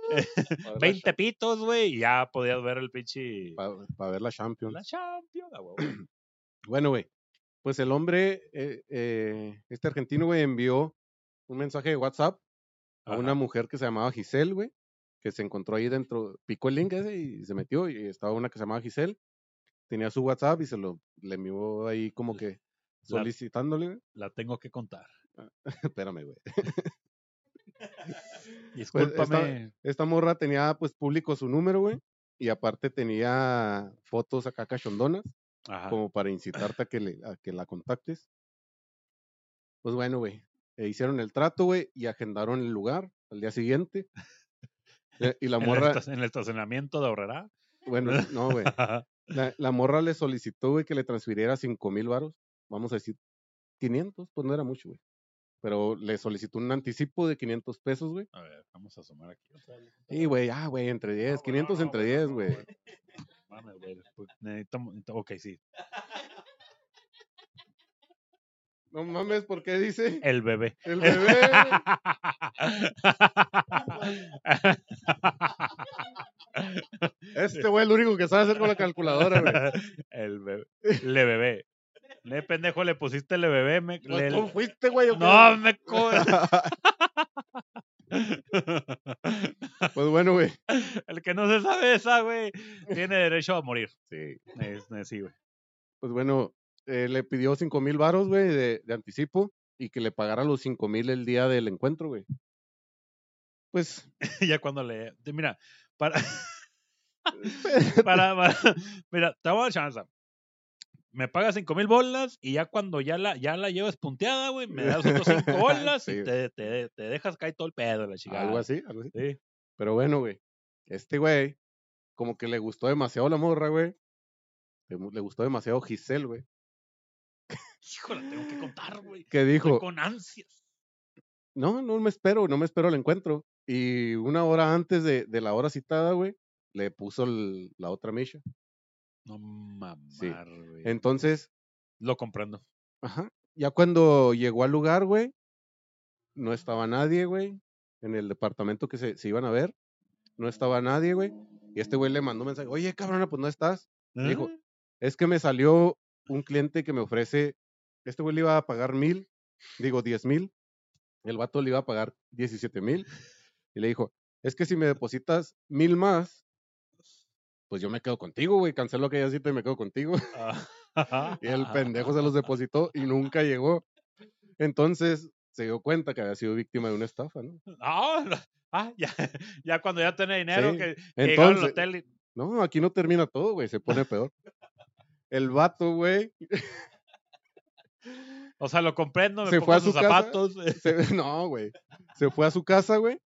20 pitos, güey, y ya podías ver el pinche... Para ver la Champions. La Champions, ah, huevo. Bueno, güey. Pues el hombre, eh, eh, este argentino, güey, envió un mensaje de WhatsApp a una mujer que se llamaba Giselle, güey, que se encontró ahí dentro, picó el link ese y se metió y estaba una que se llamaba Giselle, tenía su WhatsApp y se lo le envió ahí como que La- solicitándole, güey. La tengo que contar. espérame, güey. Discúlpame. Esta morra tenía pues público su número, güey, y aparte tenía fotos acá cachondonas, como para incitarte a que, le, a que la contactes. Pues bueno, güey, eh, hicieron el trato, güey, y agendaron el lugar al día siguiente. Eh, y la morra, en el estacionamiento de Ahorrará. bueno, no, güey. La, la morra le solicitó, güey, que le transfiriera cinco mil varos. Vamos a decir 500, pues no era mucho, güey. Pero le solicitó un anticipo de 500 pesos, güey. A ver, vamos a sumar aquí. Y, güey, ah, güey, entre 10, 500 entre 10, güey. Mames, güey, pues, necesitamos- necesito- ok, sí. No mames, ¿por qué dice? El bebé. El bebé. Este güey es el único que sabe hacer con la calculadora, güey. El bebé. Le bebé. Le pendejo le pusiste le bebé. Me, Pues le- tú fuiste, güey. no me co- Pues bueno, güey. El que no se sabe esa, güey, tiene derecho a morir. Sí. Es- es- sí, güey. Pues bueno, eh, le pidió cinco mil varos, güey, de, de anticipo y que le pagara los cinco mil el día del encuentro, güey. Pues, ya cuando le. Mira, para. para, para- mira, te voy a dar chance. Me pagas cinco mil bolas y ya cuando ya la, ya la llevas punteada, güey, me das otros cinco bolas Sí. y te, te, te dejas caer todo el pedo, la chingada. Algo así, algo así. Sí. Pero bueno, güey. Este güey, como que le gustó demasiado la morra, güey. Le, gustó demasiado Giselle, güey. Híjole, tengo que contar, güey. Estoy dijo, con ansias. no, no me espero, no me espero el encuentro. Y una hora antes de, de la hora citada, güey, le puso el- la otra Misha. No Sí. güey. Entonces, Lo comprendo. ajá, ya cuando llegó al lugar, güey, no estaba nadie, güey. En el departamento que se, se iban a ver, no estaba nadie, güey. Y este güey le mandó un mensaje, oye, cabrona, pues no estás. Le dijo, ¿Eh? es que me salió un cliente que me ofrece, este güey le iba a pagar mil, digo diez mil, el vato le iba a pagar 17 mil, y le dijo, es que si me depositas mil más, pues yo me quedo contigo, güey, cancelo aquella cita y me quedo contigo. Ah. Y el pendejo se los depositó y nunca llegó. Entonces se dio cuenta que había sido víctima de una estafa, ¿no? Ah, no. Ah, ya, ya cuando ya tiene dinero, Sí, que, que llegaron al entonces- hotel y- No, aquí no termina todo, güey, se pone peor. El vato, güey, O sea, lo comprendo, me Se pongo fue a sus su casa. zapatos. Se- no, güey. Se fue a su casa, güey.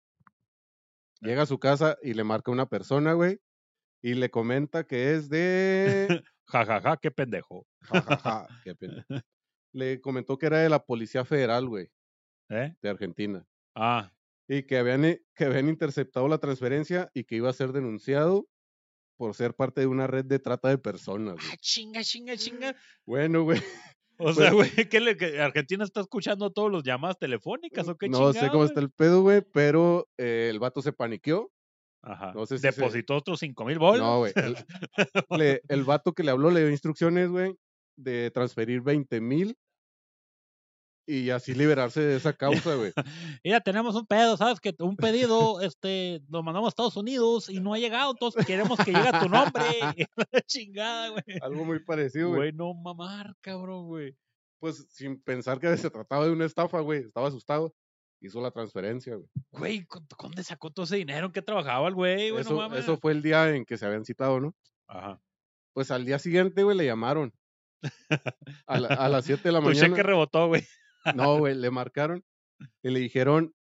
Llega a su casa y le marca una persona, güey. Y le comenta que es de. Ja, ja, ja, qué pendejo. Ja, ja, ja, qué pena. Le comentó que era de la Policía Federal, güey, ¿Eh? de Argentina. Ah, Y que habían, que habían interceptado la transferencia y que iba a ser denunciado por ser parte de una red de trata de personas. güey. ah, chinga, chinga, chinga. Bueno, güey. O sea, güey, ¿qué le, que Argentina está escuchando todos los llamadas telefónicas o qué No sé cómo está el pedo, güey, pero eh, el vato se paniqueó. Ajá. no sé si se- Depositó otros cinco mil bolas. No, güey. El, le- el vato que le habló le dio instrucciones, güey, de transferir 20 mil y así liberarse de esa causa, güey. Mira, tenemos un pedo, ¿sabes? Que un pedido, este, lo mandamos a Estados Unidos y no ha llegado, entonces queremos que llegue a tu nombre. Chingada, güey. Algo muy parecido, güey. Güey, no mamar, cabrón, güey. Pues sin pensar que se trataba de una estafa, güey. Estaba asustado. Hizo la transferencia, güey. Güey, ¿cu- ¿dónde sacó todo ese dinero? ¿En qué trabajaba el güey? güey? No Eso, mames. eso fue el día en que se habían citado, ¿no? Ajá. Pues al día siguiente, güey, le llamaron. A, la- a las 7 de la Tu mañana. cheque rebotó, güey. No, güey, le marcaron y le dijeron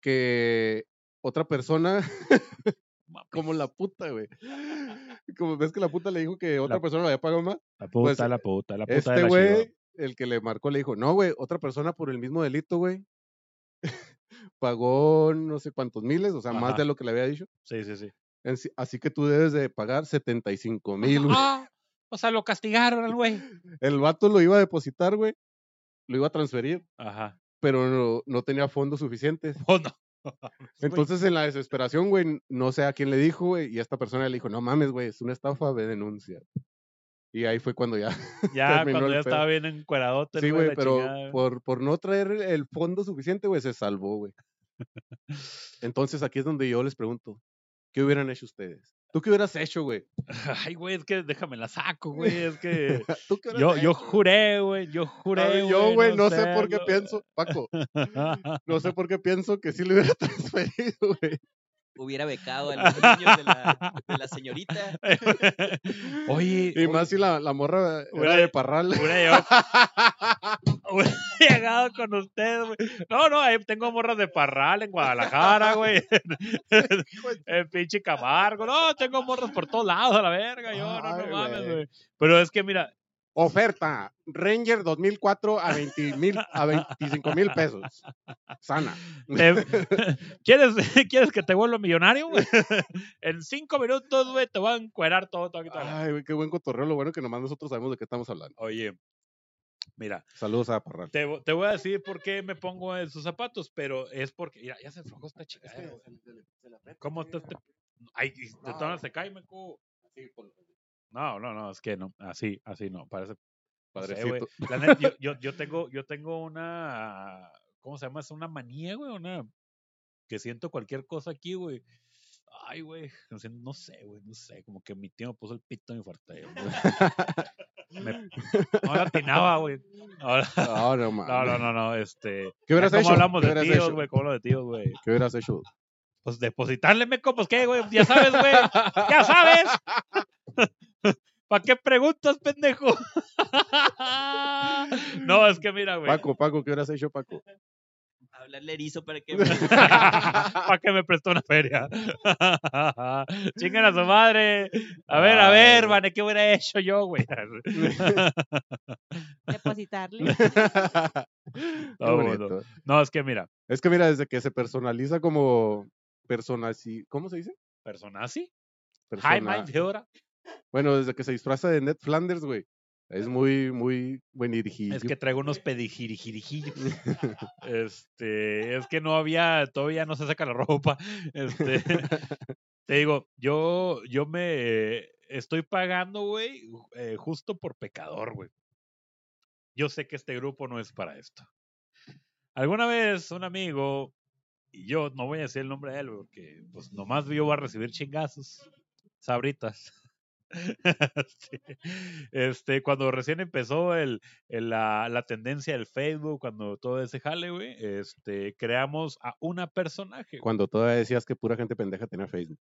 que otra persona, como la puta, güey. Como ves que la puta le dijo que otra La- persona le había pagado más. La puta, Pues, la puta, la puta de Este güey, el que le marcó, le dijo, no, güey, otra persona por el mismo delito, güey. Pagó no sé cuántos miles, o sea, más de lo que le había dicho. Sí, sí, sí. Así que tú debes de pagar 75 mil, güey. Ah, o sea, lo castigaron al güey. El vato lo iba a depositar, güey. Lo iba a transferir, Ajá. pero no, no tenía fondos suficientes. Oh, no. Entonces, en la desesperación, güey, no sé a quién le dijo, güey, y esta persona le dijo, no mames, güey, es una estafa, ve denuncia. Y ahí fue cuando ya. Ya cuando ya pedo. estaba bien encueradote. sí, güey, pero chingada, por, por no traer el fondo suficiente, güey, se salvó, güey. Entonces, aquí es donde yo les pregunto, ¿qué hubieran hecho ustedes? ¿Tú qué hubieras hecho, güey? Ay, güey, es que déjame la saco, güey. Es que ¿Tú qué hubieras yo, yo juré, güey. Yo juré. ver, yo, güey, no sé sé, por qué pienso, Paco, no sé por qué pienso que sí le hubiera transferido, güey. Hubiera becado a los niños de la, de la señorita. Oye, Y más si la, la morra era Hubiera- de parral. Hubiera llegado, hubiera llegado con ustedes, güey. No, no, ahí tengo morras de Parral en Guadalajara, güey. En, en pinche Camargo. No, tengo morras por todos lados a la verga. Yo, no, no mames, güey. Pero es que, mira, Oferta, Ranger 2004 a 20 mil, a 25 mil pesos. Sana. ¿quieres, ¿quieres que te vuelva millonario, güey? En cinco minutos, güey, te voy a encuerar todo, todo, todo. Ay, güey, qué buen cotorreo. Lo bueno que nomás nosotros sabemos de qué estamos hablando. Oye, mira, Saludos a Parral. te, te voy a decir por qué me pongo en sus zapatos, pero es porque, mira, ya se aflojó esta chica. ¿Cómo te, te- Ay, de No. todas se cae, meco. No, no, no, es que no, así, así no, parece. no sé, güey. Padrecito. Neta, yo, yo, yo tengo, yo tengo una, ¿cómo se llama? Es una manía, güey, una, que siento cualquier cosa aquí, güey. Ay, güey, no sé, no sé, güey, no sé, como que mi tío me puso el pito en mi fuerte. Me, no la atinaba, güey. Ahora- No, no, No, no, no, no, este. ¿Qué hubieras ya ¿Cómo hecho? hablamos ¿Qué de tíos, hecho? güey? ¿Cómo hablo de tíos, güey? ¿Qué hubieras hecho? Pues depositarle, meco, pues qué, güey, ya sabes, güey, ya sabes. ¿Para qué preguntas, pendejo? no, es que mira, güey. Paco, Paco, ¿qué hora has hecho, Paco? Hablarle erizo para que. ¿Para qué me prestó una feria? Chingan a su madre. A ver, a ver. Vane, ¿qué hubiera hecho yo, güey? Depositarle. No, bonito. no. Es que mira, Es que mira, desde que se personaliza como persona, ¿cómo se dice? personazi. Hi, Persona- Fiora. Bueno, desde que se disfraza de Ned Flanders, güey. Es muy, muy buen dirigido. Es que traigo unos pedijirijijillos. Este, es que no había, todavía no se saca la ropa. Este, te digo, yo, yo me estoy pagando, güey, eh, justo por pecador, güey. Yo sé que este grupo no es para esto. Alguna vez un amigo, y yo no voy a decir el nombre de él, porque pues nomás yo voy a recibir chingazos, sabritas. Este, este, cuando recién empezó el, el- la, la tendencia del Facebook, cuando todo ese jale, güey, este, creamos a una personaje. güey. Cuando todavía decías que pura gente pendeja tenía Facebook.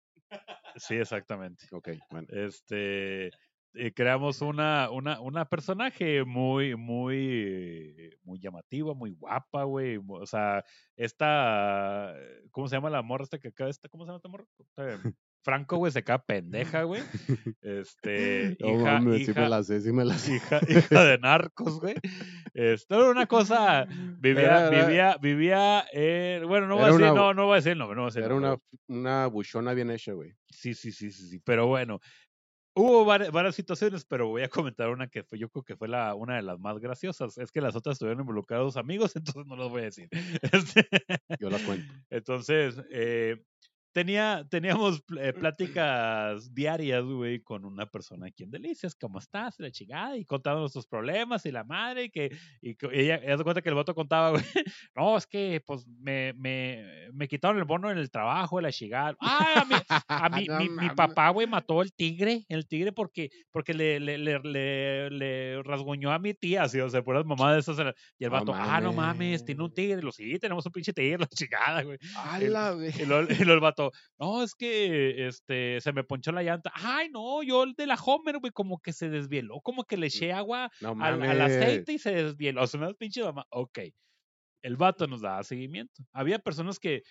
Sí, exactamente. Ok, bueno. Este, eh, creamos una, una, una personaje muy, muy, muy llamativa, muy guapa, güey. O sea, esta, ¿cómo se llama la morra esta que acá está? ¿Cómo se llama esta morra? Franco, güey, se queda pendeja, güey. Este, No hija, sí hija, me la sé, sí me la sé. hija, hija de narcos, güey. Esto era una cosa, vivía, Era- vivía, vivía, eh, bueno, no voy a decir, una- no, no voy a decir el nombre, no voy a decir Era nombre, una, una buchona bien hecha, güey. Sí, sí, sí, sí, sí. Pero bueno, hubo vari- varias situaciones, pero voy a comentar una que fue, yo creo que fue la, una de las más graciosas. Es que las otras estuvieron involucrados amigos, entonces no los voy a decir. Este, Yo las cuento. entonces, eh, tenía, teníamos eh, pláticas diarias, güey, con una persona aquí en Delicias, ¿cómo estás? Y La chingada, y contando nuestros problemas y la madre, y que, y que ella, ella se cuenta que el voto contaba, güey, no, es que, pues, me, me, me quitaron el bono en el trabajo, la chingada. Ah, a mí, a mí, No mi, mi papá, güey, mató el tigre, el tigre porque, porque le, le, le, le, le rasguñó a mi tía, así, o sea, por las mamás de esas. Y el No vato, ah, no mames, tiene un tigre. Y lo, sí, tenemos un pinche tigre, la chingada, güey. ¡Hala, güey! Y luego, y luego el vato, no, es que este, se me ponchó la llanta. Ay, no, yo el de la Homer, güey, como que se desvieló, como que le eché agua No al, aceite y se desvieló. O sea, unas pinches mamá. Ok. El vato nos daba seguimiento. Había personas que,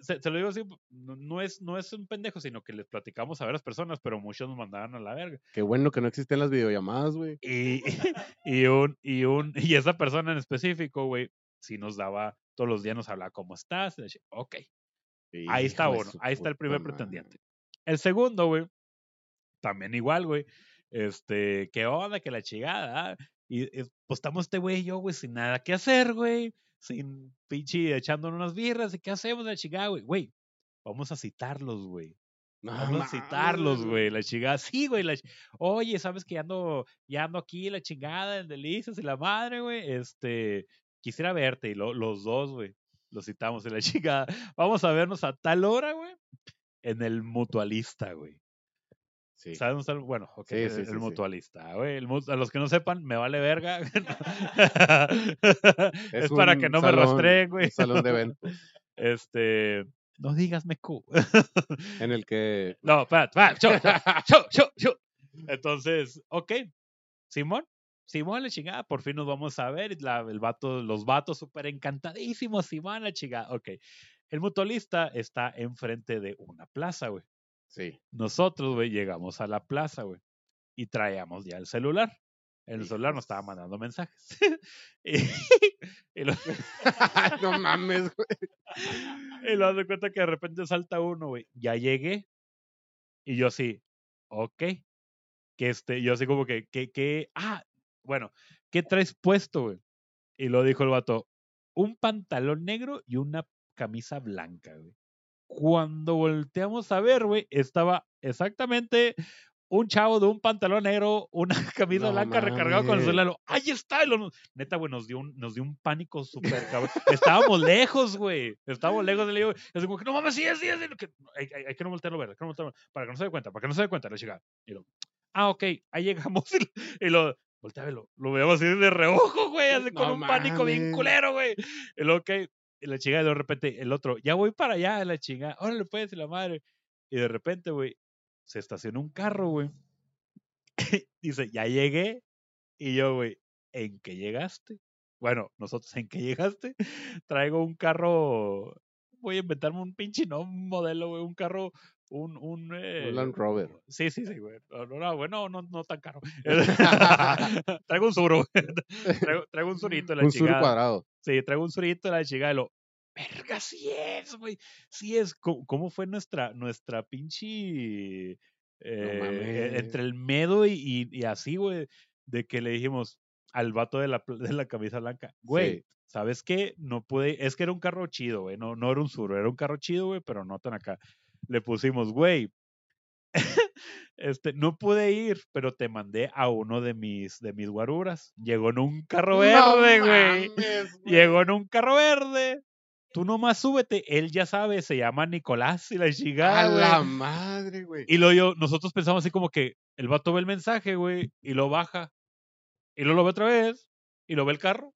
se, lo digo así, no, no es, no es un pendejo, sino que les platicamos a varias personas, pero muchos nos mandaban a la verga. Qué bueno que no existen las videollamadas, güey. Y, y, un, y, un, y esa persona en específico, güey, sí nos daba, todos los días nos hablaba, ¿cómo estás? Y Ahí está uno, ahí está el primer pretendiente. El segundo, güey, también igual, güey. Este, ¿qué onda? Que la chingada. ah? Y eh, pues estamos este güey y yo, güey, sin nada que hacer, güey. Sin pinche echándonos unas birras. ¿Y qué hacemos la chingada, güey? Güey, vamos a citarlos, güey. No Vamos a citarlos, güey, la chingada. Sí, güey, la Oye, ¿sabes que ya ando, ya ando aquí, la chingada, en Delicias y la madre, güey? Este, quisiera verte. Y lo- los dos, güey, los citamos en la chingada. Vamos a vernos a tal hora, güey, en el mutualista, güey. Sí. ¿Sabes Bueno, ok, Sí, el, sí, mutualista, güey. el a los que no sepan, me vale verga. es, Es para que no me rastreen, güey. salón de eventos Este, no digas mecu. en el que No, espérate, espérate, show, show, show, show. Entonces, ok, Simón, Simón, la chingada, por fin nos vamos a ver. la- el vato, los vatos súper encantadísimos, Simón, la chingada. Ok, el mutualista está enfrente de una plaza, güey. sí. Nosotros, güey, llegamos a la plaza, güey, y traíamos ya el celular. El celular nos estaba mandando mensajes. y, y lo, no mames, güey. Y lo das cuenta que de repente salta uno, güey. Ya llegué. Y yo así, ok. Que este, yo así como que, que, que, ah, bueno, ¿qué traes puesto, güey? Y lo dijo el vato, un pantalón negro y una camisa blanca, güey. Cuando volteamos a ver, güey, estaba exactamente un chavo de un pantalón negro, una camisa No blanca recargado con el celular. Ahí está. lo- neta, güey, nos dio un, nos dio un pánico súper cabrón. Estábamos lejos, güey. Estábamos lejos lío. Así como que, no mames, sí, sí, lo que- Hay, hay- hay que no voltearlo a ver, hay que no voltearlo a ver, para que no se dé cuenta, para que no se dé cuenta, la chica. Y lo, ah, ok, ahí llegamos. Y, lo, voltea verlo. Lo veíamos así de reojo, güey, así con un pánico bien culero, güey. Lo, ok. Y la chingada, y de repente el otro, ya voy para allá, la chingada, órale pues, la madre. Y de repente, güey, se estacionó un carro, güey. Dice, ya llegué. Y yo, güey, ¿en qué llegaste? Bueno, nosotros, ¿en qué llegaste? Traigo un carro, voy a inventarme un pinche, no, un modelo, güey, un carro, un, un, eh, Un Land Rover. Sí, sí, sí, güey. No, no, no, güey, no, no, no tan caro. traigo un suro. traigo, traigo un surito, la un sur chingada. cuadrado. Sí, traigo un surito, la chingada. Y lo, verga, sí es, güey. Sí es. ¿Cómo, cómo fue nuestra, nuestra pinche. eh, mames. entre el medo y, y, y así, güey, de que le dijimos al vato de la, de la camisa blanca, güey, Sí. ¿sabes qué? No pude, es que era un carro chido, güey, no, no era un sur, era un carro chido, güey, pero no tan acá. Le pusimos, güey, este, no pude ir, pero te mandé a uno de mis, de mis guaruras. Llegó en un carro verde, güey. Llegó en un carro verde. Tú nomás súbete. Él ya sabe, se llama Nicolás y la A chingada, la güey. madre, güey. Y lo yo, nosotros pensamos así como que el vato ve el mensaje, güey, y lo baja. Y luego lo ve otra vez, y lo ve el carro.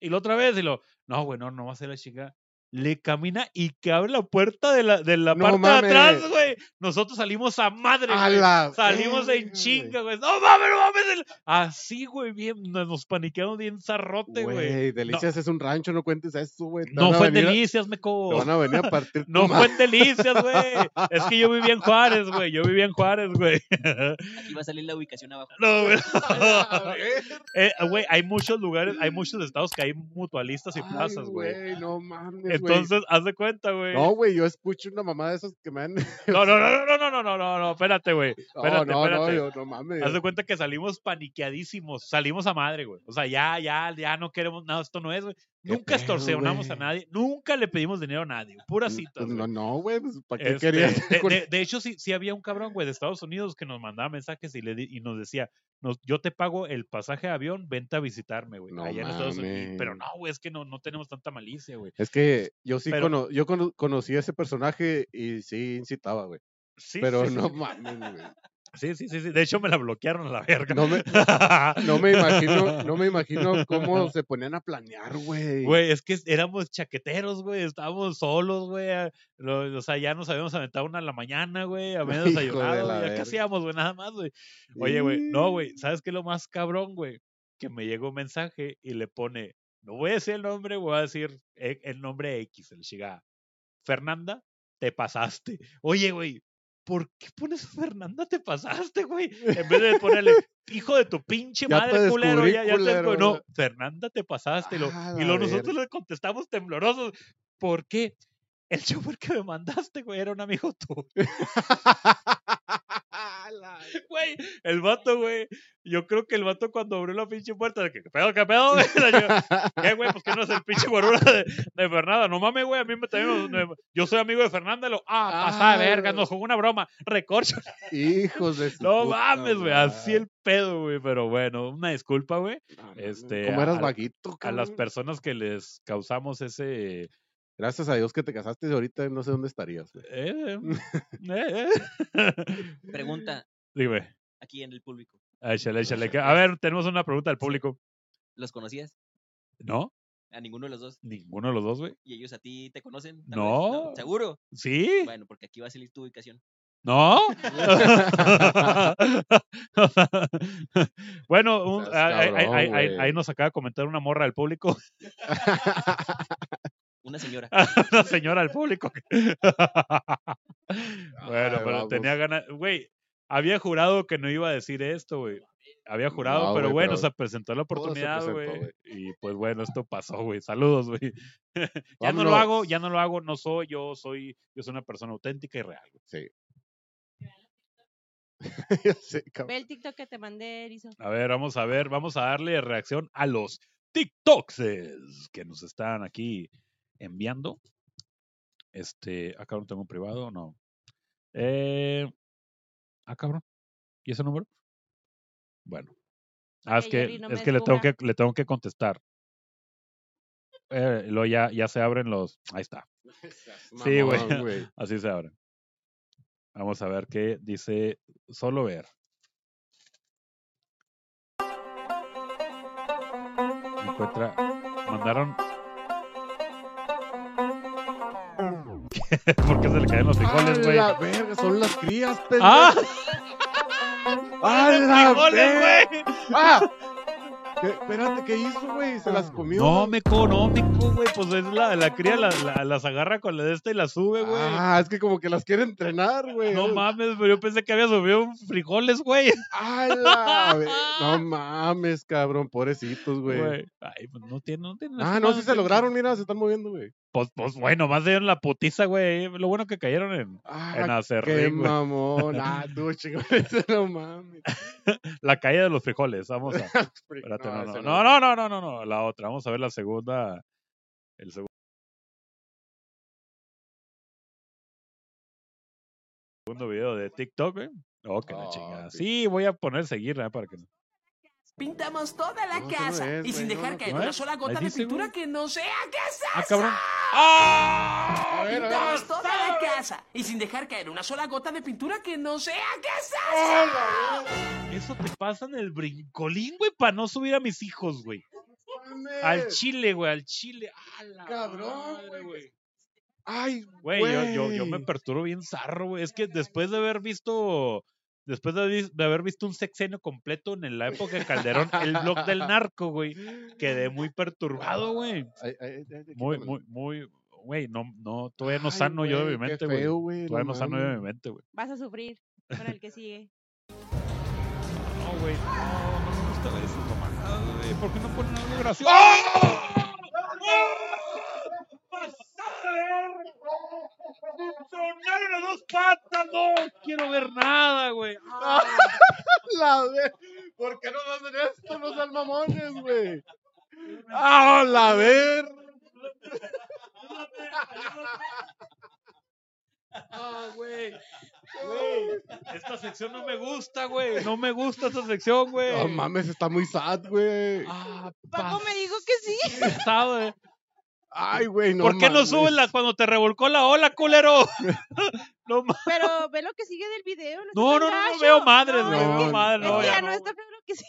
Y lo otra vez, y lo, no, güey, no, no va a ser la chingada. Le camina y que abre la puerta de la, de la No parte mames. de atrás, güey. Nosotros salimos a madre, A güey. la Salimos en chinga, güey. No mames, no mames. Así, güey, bien. Nos, paniqueamos bien zarrote, güey. Güey, Delicias es un rancho, no cuentes eso, güey. Te No fue en Delicias, Te meco. van a venir a partir No fue en Delicias, güey. Es que yo vivía en Juárez, güey. Yo vivía en Juárez, güey. Aquí va a salir la ubicación abajo. No, güey. Eh, güey, hay muchos lugares, hay muchos estados que hay mutualistas y Ay, plazas, güey. No mames. Entonces, haz de cuenta, güey. No, güey, yo escucho una mamá de esas que me han. No, no, no, no, no, no, no, no, no, espérate, güey. No, no, no, yo, no mames. Haz de cuenta que salimos paniqueadísimos, salimos a madre, güey. O sea, ya, ya, ya no queremos nada, esto no es, güey. ¿Qué Nunca extorsionamos a nadie, nunca le pedimos dinero a nadie, puras Pues citas. no, no, güey, pues ¿para qué Este, querías? de, con- de- de hecho, sí, sí había un cabrón, güey, de Estados Unidos que nos mandaba mensajes y, le di- y nos decía, nos, yo te pago el pasaje de avión, vente a visitarme, güey, No allá en Estados Unidos. Pero no, güey, es que no, no tenemos tanta malicia, güey. Es que yo sí Pero- cono- yo cono- conocí a ese personaje y sí incitaba, güey. Sí, Pero sí, sí, no mames, güey. Sí, sí, sí, sí. De hecho, me la bloquearon a la verga. No me, no me imagino, no me imagino cómo se ponían a planear, güey. Güey, es que éramos chaqueteros, güey. Estábamos solos, güey. O sea, ya nos habíamos aventado una en la mañana, güey. Habíamos de desayunado. la Ya qué hacíamos, güey, nada más, güey. Oye, güey, no, güey. ¿Sabes qué es lo más cabrón, güey? Que me llegó un mensaje y le pone, no voy a decir el nombre, voy a decir e- el nombre X, el chica. Fernanda, te pasaste. Oye, güey, ¿por qué pones Fernanda, te pasaste, güey? En vez de ponerle, hijo de tu pinche te madre, culero, ya, ya te culero, descubrí". No. Fernanda, te pasaste. Y, lo, Ah, y la lo nosotros le contestamos temblorosos. ¿Por qué? El chofer que me mandaste, güey, era un amigo tuyo. La- Güey, el vato, güey. Yo creo que el vato cuando abrió la pinche puerta, de que, ¿qué pedo, qué pedo, güey? ¿Qué, güey? Pues que no es el pinche guarura de, de Fernanda. No mames, güey, a mí me también. me- yo soy amigo de Fernanda. y Lo, ah, pasada de verga, Ah. nos jugó una broma. Recorcho. Hijos de su No puta mames, güey, así el pedo, güey. Pero bueno, una disculpa, güey. No este, ¿Cómo eras a- vaguito, A las cabrón? personas que les causamos ese. Gracias a Dios que te casaste y ahorita no sé dónde estarías, güey. Eh, eh, eh. Pregunta Dime, aquí en el público. échale, échale. A ver, tenemos una pregunta del público. ¿Los conocías? ¿No? A ninguno de los dos. Ninguno de los dos, güey. ¿Y ellos a ti te conocen? No. ¿Seguro? ¿Sí? Bueno, porque aquí va a salir tu ubicación. ¿No? bueno, un- ahí, nos acaba de comentar una morra del público, Una señora. una señora del público. bueno, Ay, pero tenía ganas, güey, había jurado que no iba a decir esto, güey. Había jurado, No, pero bueno, pero se presentó la oportunidad, güey. Y pues bueno, esto pasó, güey. Saludos, güey. ya no lo hago, ya no lo hago, no soy, yo soy, yo soy una persona auténtica y real. güey. Sí. Sé. Ve el TikTok que te mandé, Erizo. A ver, vamos a ver, vamos a darle reacción a los TikToks que nos están aquí enviando. Este, acá no tengo un privado, no. Eh, ah, cabrón. ¿Y ese número? Bueno. Ah, es Que no es que le tengo que le tengo que contestar. Eh, luego ya, ya se abren los. Ahí está. Sí, güey. Así se abren. Vamos a ver qué dice. Solo ver. Encuentra. Mandaron. ¿Por qué se le caen los frijoles, ¡A güey? la verga! Son las crías, pendejo. ¡Ah! ¡A la frijoles, güey! ¡Ah! ¿Qué- espérate, ¿qué hizo, güey? Se las comió. No, me económico, güey. Pues es la, la cría, la- la- las agarra con la de esta y las sube, güey. Ah, es que como que las quiere entrenar, güey. No mames, pero yo pensé que había subido frijoles, güey. ¡A la ve- No mames, cabrón, pobrecitos, güey. Güey. Ay, pues no tiene, no tiene. Ah, no, sí se lograron, mira, se están moviendo, güey. Pues, pues bueno, más dieron la putiza, güey. Lo bueno que cayeron en, en Ah, qué güey. mamón. Ah, tú, ese no mames. La caída de los frijoles. Vamos a. Espérate, no, no, no, no, no, no, no, no, la otra. Vamos a ver la segunda. El segundo. Segundo video de TikTok, güey. Oh, que la Oh, chingada. sí. Sí, voy a poner seguir, ¿eh? Para que no. Pintamos toda la No, eso no casa es, y sin no, dejar no, caer ¿no una es? sola gota de pintura güey. que no sea casa. Ah, cabrón. ¡Ah! A ver, a ver. Pintamos toda la casa y sin dejar caer una sola gota de pintura que no sea casa. Eso te pasa en el brincolín, güey, para no subir a mis hijos, güey. Al chile, güey, al chile. ¡A la Cabrón, madre, güey. Ay, Güey, yo, yo, yo me güey. perturbo bien zarro, güey. Es que después de haber visto, después de, haber vis- de haber visto un sexenio completo en la época de Calderón, el blog del narco, güey, quedé muy perturbado, güey. Muy, muy, muy, güey, no, no, todavía no Ay, sano yo de güey, mi mente, güey. Todavía no sano yo de mi mente, güey. Vas a sufrir con el que sigue. No, güey, no, no me gusta ver mamadas, güey. ¿Por qué no ponen algo gracioso? ¡Ah! ¡Sonaron las dos patas! ¡No quiero ver nada, güey! ¡Ah! La ver... ¿Por qué nos hacen esto? No sean mamones, güey. ¡Ah, la ver! ¡Ah, güey! Güey, esta sección no me gusta, güey. No me gusta esta sección, güey. No mames, está muy sad, güey. Ah, Paco me dijo que sí. pasado, eh. Ay, güey, no ¿Por qué no subes la cuando te revolcó la ola, culero? no mames. Pero ve lo que sigue del video. No, no, no, veo madres, güey. no, veo madres, no, ya no. no está que sí.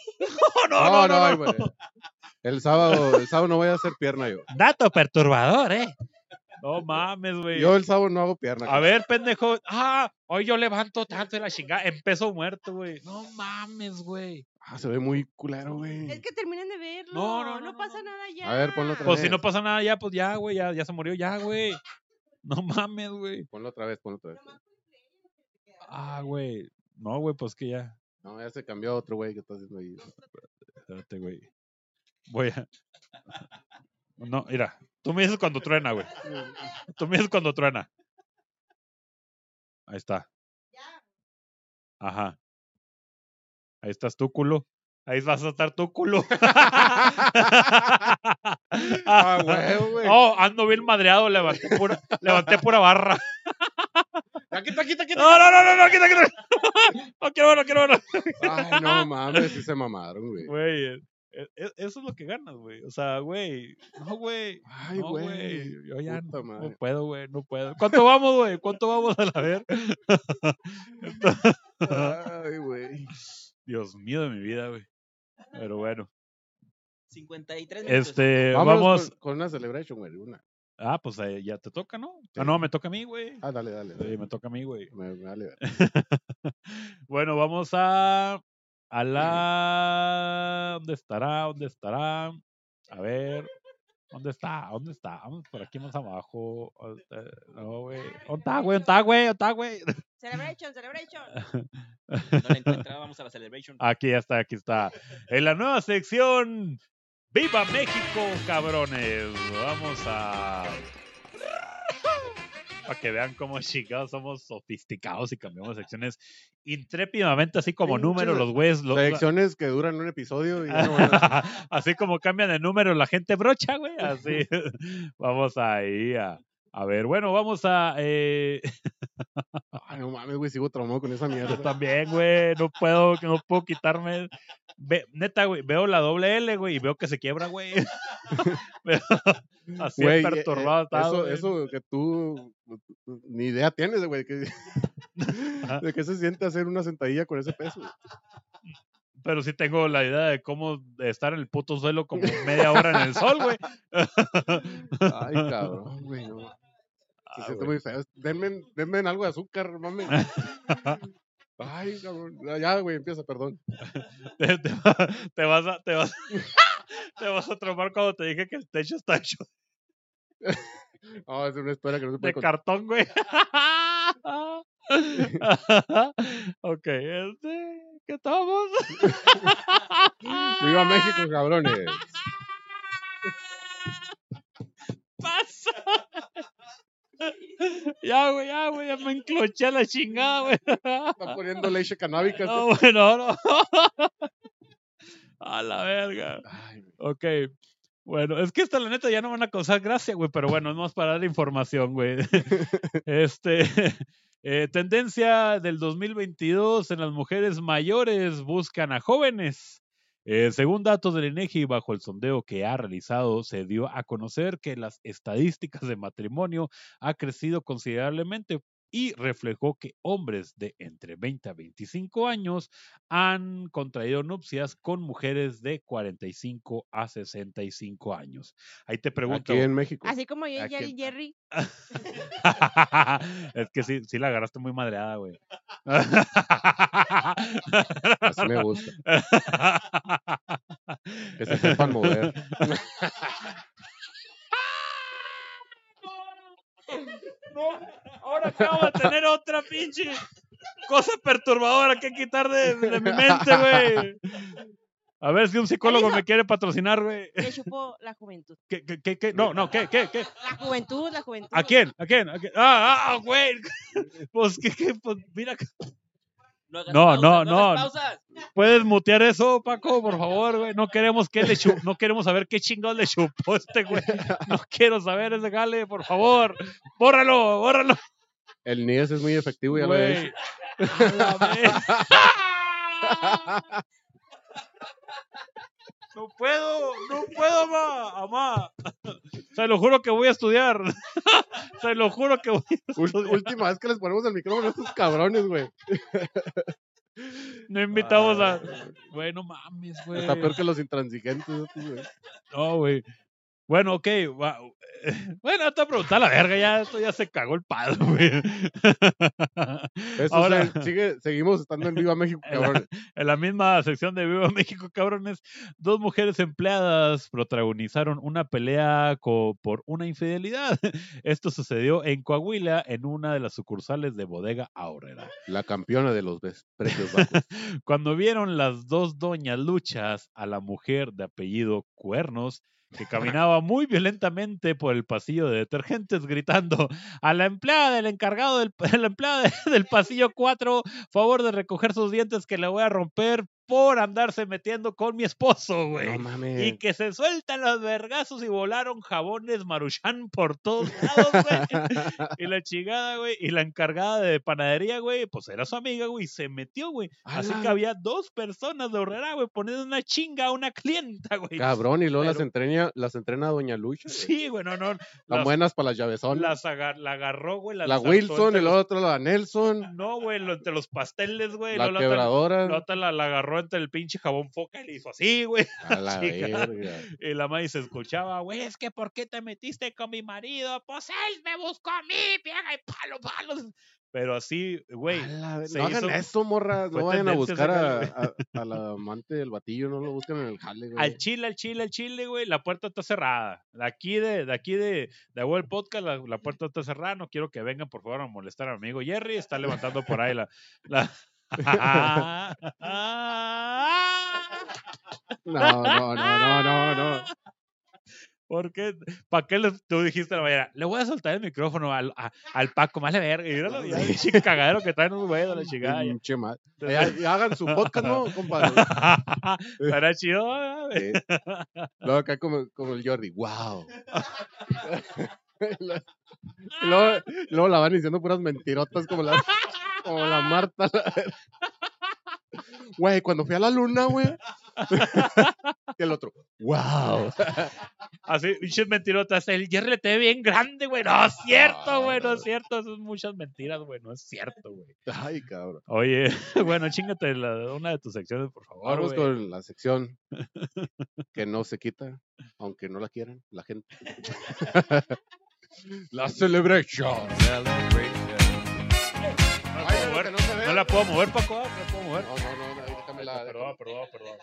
No, No, no, no, ay, no. güey. El sábado, el sábado no voy a hacer pierna yo. Dato perturbador, eh. No mames, güey. Yo el sábado no hago pierna. A ver, pendejo. Ah, hoy yo levanto tanto de la chingada. Empezó muerto, güey. No mames, güey. Ah, se ve muy culero, güey. Es que terminen de verlo. No, No, no, pasa no. nada ya. A ver, ponlo otra Pues si vez. no pasa nada ya, pues ya, güey. Ya, ya se murió, ya, güey. No mames, güey. Ponlo otra vez, ponlo otra vez. Ah, güey. No, güey, pues que ya. No, ya se cambió a otro güey que está haciendo ahí. Espérate, güey. Voy a. No, mira. Tú me dices cuando truena, güey. Tú me dices cuando truena. Ahí está. Ajá. Ahí estás tú, culo. Ahí vas a estar tú, culo. Ah, huevo, güey. Oh, ando bien madreado. Levanté pura, levanté pura barra. Ya, quita, quita, quita. No, no, no, no, no, quita, quita. No quiero verlo, quiero verlo. Ay, no mames, sí se mamaron, güey. Güey, eh, eh, eso es lo que ganas, güey. O sea, güey. No, güey. Ay, no, güey. Yo ya no, no puedo, güey. No puedo. ¿Cuánto vamos, güey? ¿Cuánto vamos a la ver? Ay, güey. Dios mío de mi vida, güey. Pero bueno. 53 minutos. Este, Vámonos vamos. Con, con una celebration, güey. Una. Ah, pues eh, ya te toca, ¿no? Sí. Ah, no, me toca a mí, güey. Ah, dale, dale. Sí, dale. me toca a mí, güey. Me, me vale ver. Bueno, vamos a. A la. ¿Dónde estará? ¿Dónde estará? A ver. ¿Dónde está? ¿Dónde está? Vamos por aquí más abajo. Eh, No, güey. ¿Dónde está, güey? ¿Dónde está, güey? ¿Dónde está, güey? Celebration, celebration. No la encuentra, vamos a la celebration. Aquí ya está, aquí está. En la nueva sección. ¡Viva México, cabrones! Vamos a. Para que vean cómo chingados somos sofisticados y cambiamos secciones intrépidamente, así como Pinches números, los güeyes. los- Secciones que duran un episodio y no a- así como cambian de número la gente brocha, güey. Así. vamos ahí a, a ver. Bueno, vamos a. eh, Ay, no mames, güey, sigo traumado con esa yo mierda. también, güey. No puedo, no puedo quitarme. Ve- neta, güey. Veo la doble L, güey, y veo que se quiebra, güey. Así Güey, eh, perturbado eh, eso, güey. eso que tú ni idea tienes, güey, que- de qué se siente hacer una sentadilla con ese peso. Pero sí tengo la idea de cómo estar en el puto suelo como media hora en el sol, güey. Ay, cabrón, güey, no. Se Ah, siente muy feo. Denme, denme algo de azúcar, mames. Ay, cabrón. Ya, güey, empieza, perdón. Te, te va- te vas a, te vas, te vas a traumar cuando te dije que el techo está hecho No, es una historia que no se puede de contar. cartón, güey. ok, este, ¿qué estamos? ¡Viva México, cabrones! pasa? Ya, güey, ya, güey, ya me encloché a la chingada, güey. Está poniendo leche canábica. No, güey, no, no. A la verga. Ay, güey. Ok. Bueno, es que esta la neta ya no van a causar gracia, güey, pero bueno, es más para dar información, güey. Este, eh, tendencia del 2022 en las mujeres mayores buscan a jóvenes. Eh, según datos del INEGI, bajo el sondeo que ha realizado, se dio a conocer que las estadísticas de matrimonio ha crecido considerablemente y reflejó que hombres de entre 20 a 25 años han contraído nupcias con mujeres de 45 a 65 años. Ahí te pregunto. Aquí en México. Así como yo y Jerry. es que sí, sí la agarraste muy madreada, güey. Así me gusta. Que se sepan mover. No, ahora acabo de tener otra pinche cosa perturbadora que quitar de, de mi mente, güey. A ver si un psicólogo me quiere patrocinar, güey. Le chupó la juventud. ¿Qué, qué, qué, qué? No, no, ¿qué, qué, qué? La juventud, la juventud. ¿A quién? ¿A quién? ¿A quién? Ah, ah, güey. Pues, ¿qué, qué? Pues, mira, No, hagas No, pausas, no, hagas no. pausas. ¿puedes mutear eso, Paco? Por favor, güey. No queremos que le no queremos saber qué chingados le chupó este güey. No quiero saber ese gale, por favor. Bórralo, bórralo. El NIES es muy efectivo, ya lo he Güey. la vez. No puedo, no puedo, ma, amá. Se lo juro que voy a estudiar. Se lo juro que voy a estudiar. Última vez que les ponemos el micrófono a estos cabrones, güey. No invitamos a. Güey, no mames, güey. Está peor que los intransigentes. güey. No, güey. Bueno, ok. va- Bueno, hasta preguntar la verga, ya esto ya se cagó el palo, güey. Eso Ahora- sigue, seguimos estando en Viva México, En la- cabrones. En la misma sección de Viva México, cabrones, dos mujeres empleadas protagonizaron una pelea por una infidelidad. Esto sucedió en Coahuila, en una de las sucursales de Bodega Aurrera. La campeona de los precios bajos. Cuando vieron las dos doñas luchas a la mujer de apellido Cuernos, que caminaba muy violentamente por el pasillo de detergentes gritando a la empleada del encargado del, la empleada de- del pasillo 4, favor de recoger sus dientes que le voy a romper por andarse metiendo con mi esposo, güey. No Y mames. que se sueltan los vergazos y volaron jabones maruchan por todos lados, güey. Y la chingada, güey. Y la encargada de panadería, güey, pues era su amiga, güey. y Se metió, güey. Así que había dos personas de horrera, güey, poniendo una chinga a una clienta, güey. Cabrón, y luego las entrena, las entrena Doña Lucha. güey. Sí, güey, no, no. Las, buenas para las llavezones. las agar- la agarró, güey. La Wilson y los- la la Nelson. No, güey, lo- entre los pasteles, güey. La otra- quebradora. La otra la, la agarró entre el pinche jabón foca y le hizo así, güey. A la chica. verga. Y la madre se escuchaba, güey, es que ¿por qué te metiste con mi marido? Pues él me buscó a mí, vieja, y palo, palo. Pero así, güey, no hagan eso, morra. No vayan a buscar a, ese a, a la amante del batillo. No lo busquen en el jale, güey. al chile, al chile, al chile, güey, la puerta está cerrada. De aquí de, de aquí de, de del Podcast, la, la puerta está cerrada. No quiero que vengan, por favor, a molestar a mi amigo Jerry. Está levantando por ahí la. la... No, no, no, no, no, no. ¿Por qué? ¿Para qué tú dijiste a la mañana? Le voy a soltar el micrófono al, a- al Paco, más le verga. Y míralo, ya, el cagadero que traen un güey de la chingada. ya. Hagan su podcast, ¿no, compadre? Estará chido. güey. Sí. Luego acá como, como el Jordi. ¡Wow! Luego, luego la van diciendo puras mentirotas como la, la Marta. la verga. Güey, cuando fui a la luna, güey. y el otro, wow. Así, pinches mentirotas. El Jerry le te ve bien grande, güey. No es cierto, güey. No es cierto. Eso es muchas mentiras, güey. No es cierto, güey. Ay, cabrón. Oye, bueno, chingate la- una de tus secciones, por favor. Vamos con la sección que no se quita, aunque no la quieran, la gente. La celebration. No la puedo mover, Paco. ah, No la puedo mover. No, no, no, no, déjame la- Perdón, perdón, perdón.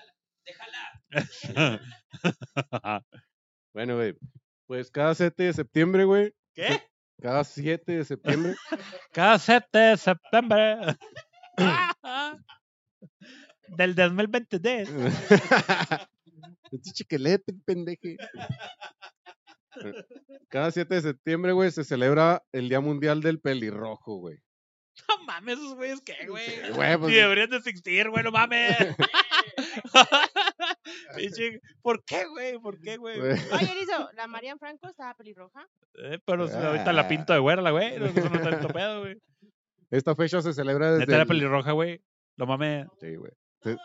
Déjala. Bueno, güey. Pues cada 7 de septiembre, güey. ¿Qué? Cada 7 de septiembre. Cada 7 de septiembre del 2023. Este chiquelete, pendeje. Cada 7 de septiembre, güey, se celebra el Día Mundial del Pelirrojo, güey. No mames, esos güeyes, ¿qué, güey? Güey, pues, Ni deberían de existir, güey, no mames. ¿Por qué, güey? ¿Por qué, güey? Oye, Erizo, la Marian Franco estaba pelirroja. Eh, pero ahorita la pinto de güera, la güey. No, eso no está tanto pedo, güey. Esta fecha se celebra desde. Neta era el- pelirroja, güey. No mames. Sí, güey. Se,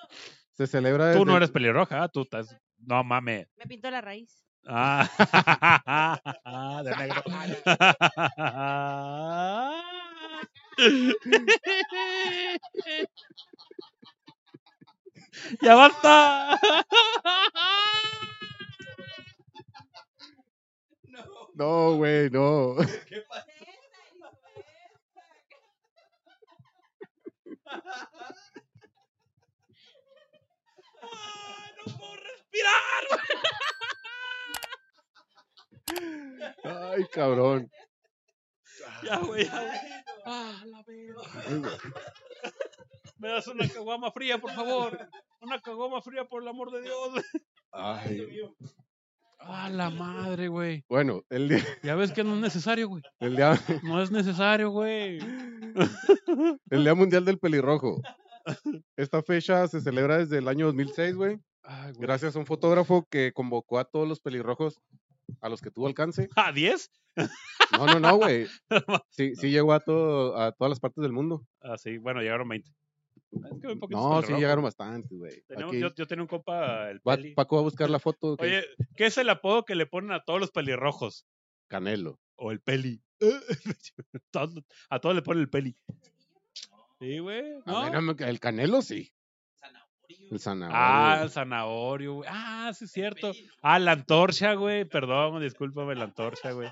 se celebra desde. Tú no eres pelirroja, ah, tú estás. No mames. Me pintó la raíz. Ah, de negro. ya basta. No, güey, no. ¿Qué pasa? no puedo respirar. Ay, cabrón. Ya, güey, ya, güey. Ah, la verga. Güey. Me das una caguama fría, por favor. Una caguama fría, por el amor de Dios. Ay. Ah, la madre, güey. Bueno, el día, Ya ves que no es necesario, güey. el día, No es necesario, güey. el día Mundial del Pelirrojo. Esta fecha se celebra desde el año 2006, güey. Ay, güey. Gracias a un fotógrafo que convocó a todos los pelirrojos a los que tuvo alcance. ¿A 10? No, no, no, güey. Sí, sí llegó a, todo, a todas las partes del mundo. Ah, sí, bueno, llegaron 20. Es que poquitos No, sí llegaron bastantes, güey. Yo, yo tenía un compa, el va- Peli. Paco va a buscar la foto. que Oye, ¿qué es el apodo que le ponen a todos los pelirrojos? Canelo. O el Peli. A todos le ponen el Peli. Sí, güey. El Canelo sí. El zanahorio. Ah, el zanahorio, güey. Ah, sí, es cierto. Ah, la antorcha, güey. Perdón, discúlpame, la antorcha, güey.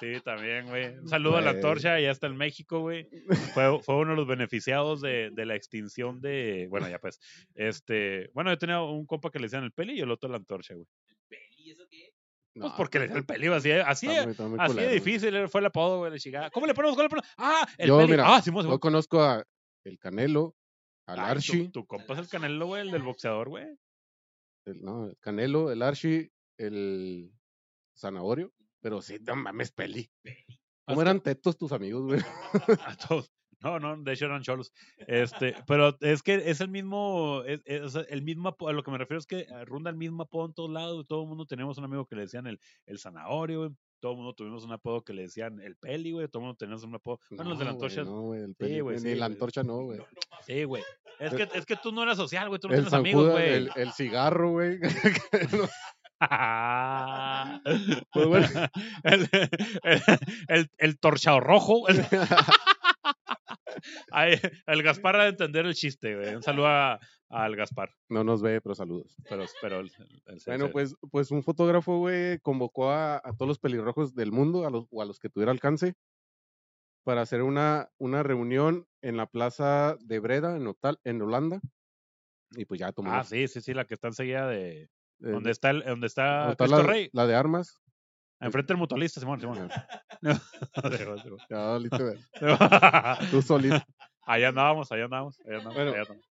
Sí, también, güey. Un saludo a la Güey. antorcha, ya está en México, güey. Fue, fue uno de los beneficiados de, de la extinción de. Bueno, ya pues. Este. Bueno, yo tenía un compa que le decían el peli y el otro la antorcha, güey. Peli, ¿eso qué? No, Pues porque le decían el peli, güey, así, así, está muy- está muy así culero, difícil fue el apodo, güey, de chingada. ¿Cómo le ponemos? ¿Cómo le ponemos? Ah, el Yo, peli. mira, ah, Simón, Yo conozco a el Canelo, al Ay, Archie. Tu, compa es el canelo, güey, el del boxeador, güey. el- no, el Canelo, el Archie, el Zanahorio. Pero sí, no mames, peli. ¿Cómo eran tetos tus amigos, güey? A todos. No, no, de hecho eran cholos. Este, pero es que es el mismo, es, es- el mismo, a lo que me refiero es que eh, ronda el mismo apodo en todos lados. Todo el mundo tenemos un amigo que le decían el, el zanahorio, güey. Todo el mundo tuvimos un apodo que le decían el peli, güey. Todo el mundo teníamos un apodo. Bueno, los de la No, antorcha. No, güey, el Sí, peli, güey, ni sí, la antorcha no, güey. Sí, güey. Es que, es que tú no eras social, güey. Tú no El tienes amigos, güey. el, el cigarro, güey. No, Pues bueno. el, el, el, el torchao rojo. El, Ay, el Gaspar ha de entender el chiste, güey. Un saludo a- al Gaspar. no nos ve, pero saludos. Pero, pero el- el- Bueno, pues, pues un fotógrafo, güey, convocó a, a todos los pelirrojos del mundo, a los, o a los que tuviera alcance, para hacer una, una reunión en la plaza de Breda, en, Otal- en Holanda. Y pues ya tomó. Ah, sí, sí, sí, la que está enseguida de. eh, Donde está, el, donde está, la, Rey. la de armas. Enfrente del mutualista, Simón, Simón. Ver. Tú solito. Allá andábamos, allá andábamos. Allá andábamos, Bueno, allá andábamos.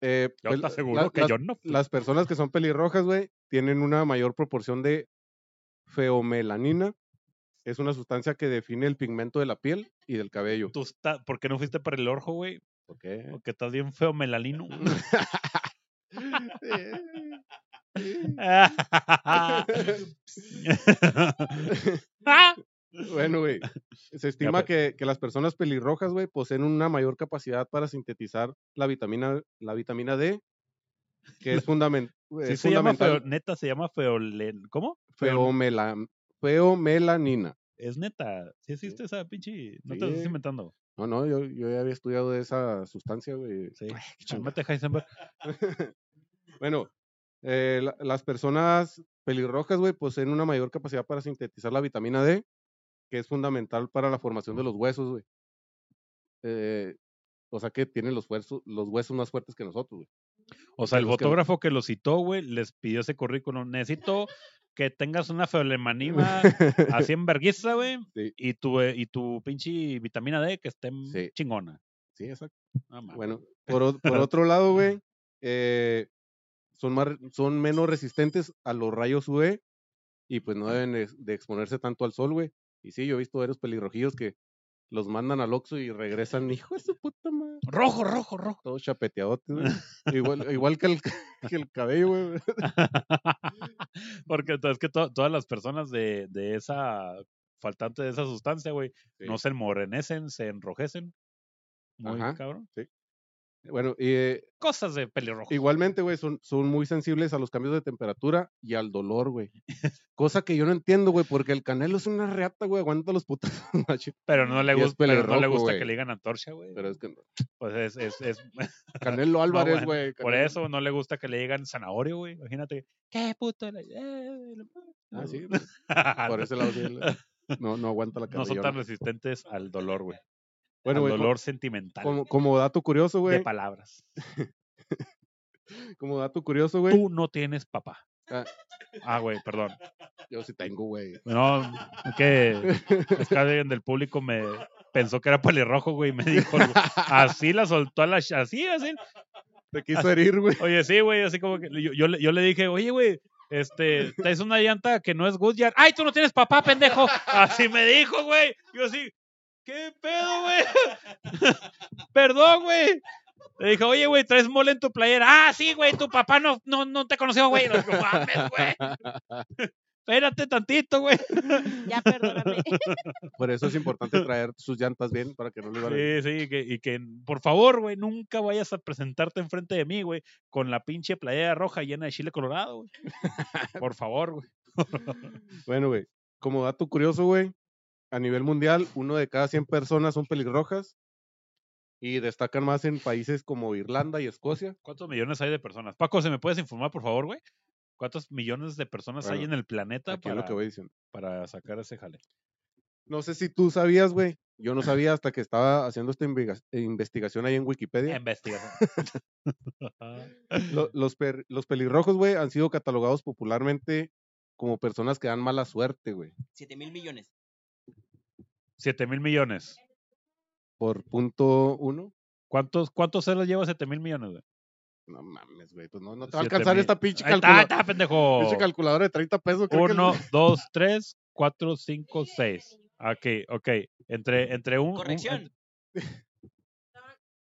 Eh, Yo pues, te la- aseguro la- que las, yo no fui. las personas que son pelirrojas, güey, tienen una mayor proporción de feomelanina. Es una sustancia que define el pigmento de la piel y del cabello. Tú está- ¿Por qué no fuiste para el orjo, güey? ¿Por qué? Porque estás bien feo melalino. Bueno, güey. Se estima pues. que, que las personas pelirrojas, güey, poseen una mayor capacidad para sintetizar la vitamina, la vitamina D, que es, fundamen- Sí es se llama feo, fundamental. neta, se llama feolen. ¿Cómo? Feo- Feomela- feomelanina. Es neta. ¿Sí existe esa pinche? No te lo estás inventando. No, no, yo, yo ya había estudiado esa sustancia, güey. Sí. Ay, Heisenberg. Bueno, eh, la- las personas pelirrojas, güey, poseen una mayor capacidad para sintetizar la vitamina D, que es fundamental para la formación de los huesos, güey. Eh, o sea que tienen los, huesos, los huesos más fuertes que nosotros, güey. O sea, el los que- fotógrafo que lo citó, güey, les pidió ese currículum. Necesito que tengas una feulemanima así en vergüenza, güey. Sí. Y tu, eh, y tu pinche vitamina D que esté Sí. chingona. Sí, exacto. Bueno, por, otro lado, güey, eh, son, más, son menos resistentes a los rayos UV y pues no deben de, de exponerse tanto al sol, güey. Y sí, yo he visto varios pelirrojillos que los mandan al Oxxo y regresan, hijo de su puta madre, Rojo, rojo, rojo. todos chapeteadotes, güey. igual, igual que, el, que el cabello, güey. Porque es que to- todas las personas de, de esa faltante de esa sustancia, güey, Sí. no se enmorenecen, se enrojecen. Muy Ajá. cabrón. Bueno, y, eh, Cosas de pelirrojo. igualmente, güey, son, son muy sensibles a los cambios de temperatura y al dolor, güey. Cosa que yo no entiendo, güey, porque el canelo es una reata, güey, aguanta los putos. Pero no le gusta, pero no le gusta que le digan antorcha, güey. Pero es que no. Pues es, es, es Canelo Álvarez, güey. por eso no le gusta que le digan zanahorio, güey. Imagínate. ¿Qué puto? eh, Ah, sí, Por ese lado, sí, no, no aguanta la no son tan cabellona. resistentes al dolor, güey. Bueno, al dolor sentimental como, como dato curioso, de güey. palabras. Como dato curioso, güey. Tú no tienes papá. Ah. Ah, güey, perdón. Yo sí tengo, güey. No, es que es que alguien del público me pensó que era pelirrojo, güey, y me dijo, así la soltó a la, así, así. Te quiso herir, güey. Oye, sí, güey, así como que yo, yo, le- yo le dije, oye, güey, este, es una llanta que no es Goodyear. ¡Ay, tú no tienes papá, pendejo! Así me dijo, güey. Yo así, ¿qué pedo, güey? Perdón, güey. Le dije, oye, güey, traes mole en tu playera. Ah, sí, güey, tu papá no, no, no te conoció, güey. No, mames, güey. Espérate tantito, güey. Ya, perdóname. Por eso es importante traer sus llantas bien para que no le vaya. Sí, sí, que, y que por favor, güey, nunca vayas a presentarte enfrente de mí, güey, con la pinche playera roja llena de chile colorado, güey. Por favor, güey. Bueno, güey. Como dato curioso, güey. A nivel mundial, uno de cada 100 personas son pelirrojas. Y destacan más en países como Irlanda y Escocia. ¿Cuántos millones hay de personas? Paco, ¿se me puedes informar, por favor, güey? ¿Cuántos millones de personas hay en el planeta para, lo que voy diciendo. para sacar ese jale? No sé si tú sabías, güey. Yo no sabía hasta que estaba haciendo esta investiga- investigación ahí en Wikipedia. Investigación. Lo- los, per- los pelirrojos, güey, han sido catalogados popularmente como personas que dan mala suerte, güey. 7 mil millones. Siete mil millones. Por punto uno. ¿Cuántos, cuántos ceros lleva 7 mil millones, güey? No mames, güey. Pues no, no te va a alcanzar mil. esta pinche, Ahí está, está, pendejo. pinche calculadora de 30 pesos. creo que es- Uno, dos, tres, cuatro, cinco, seis. Ok, ok. Entre, entre un. un- Corrección.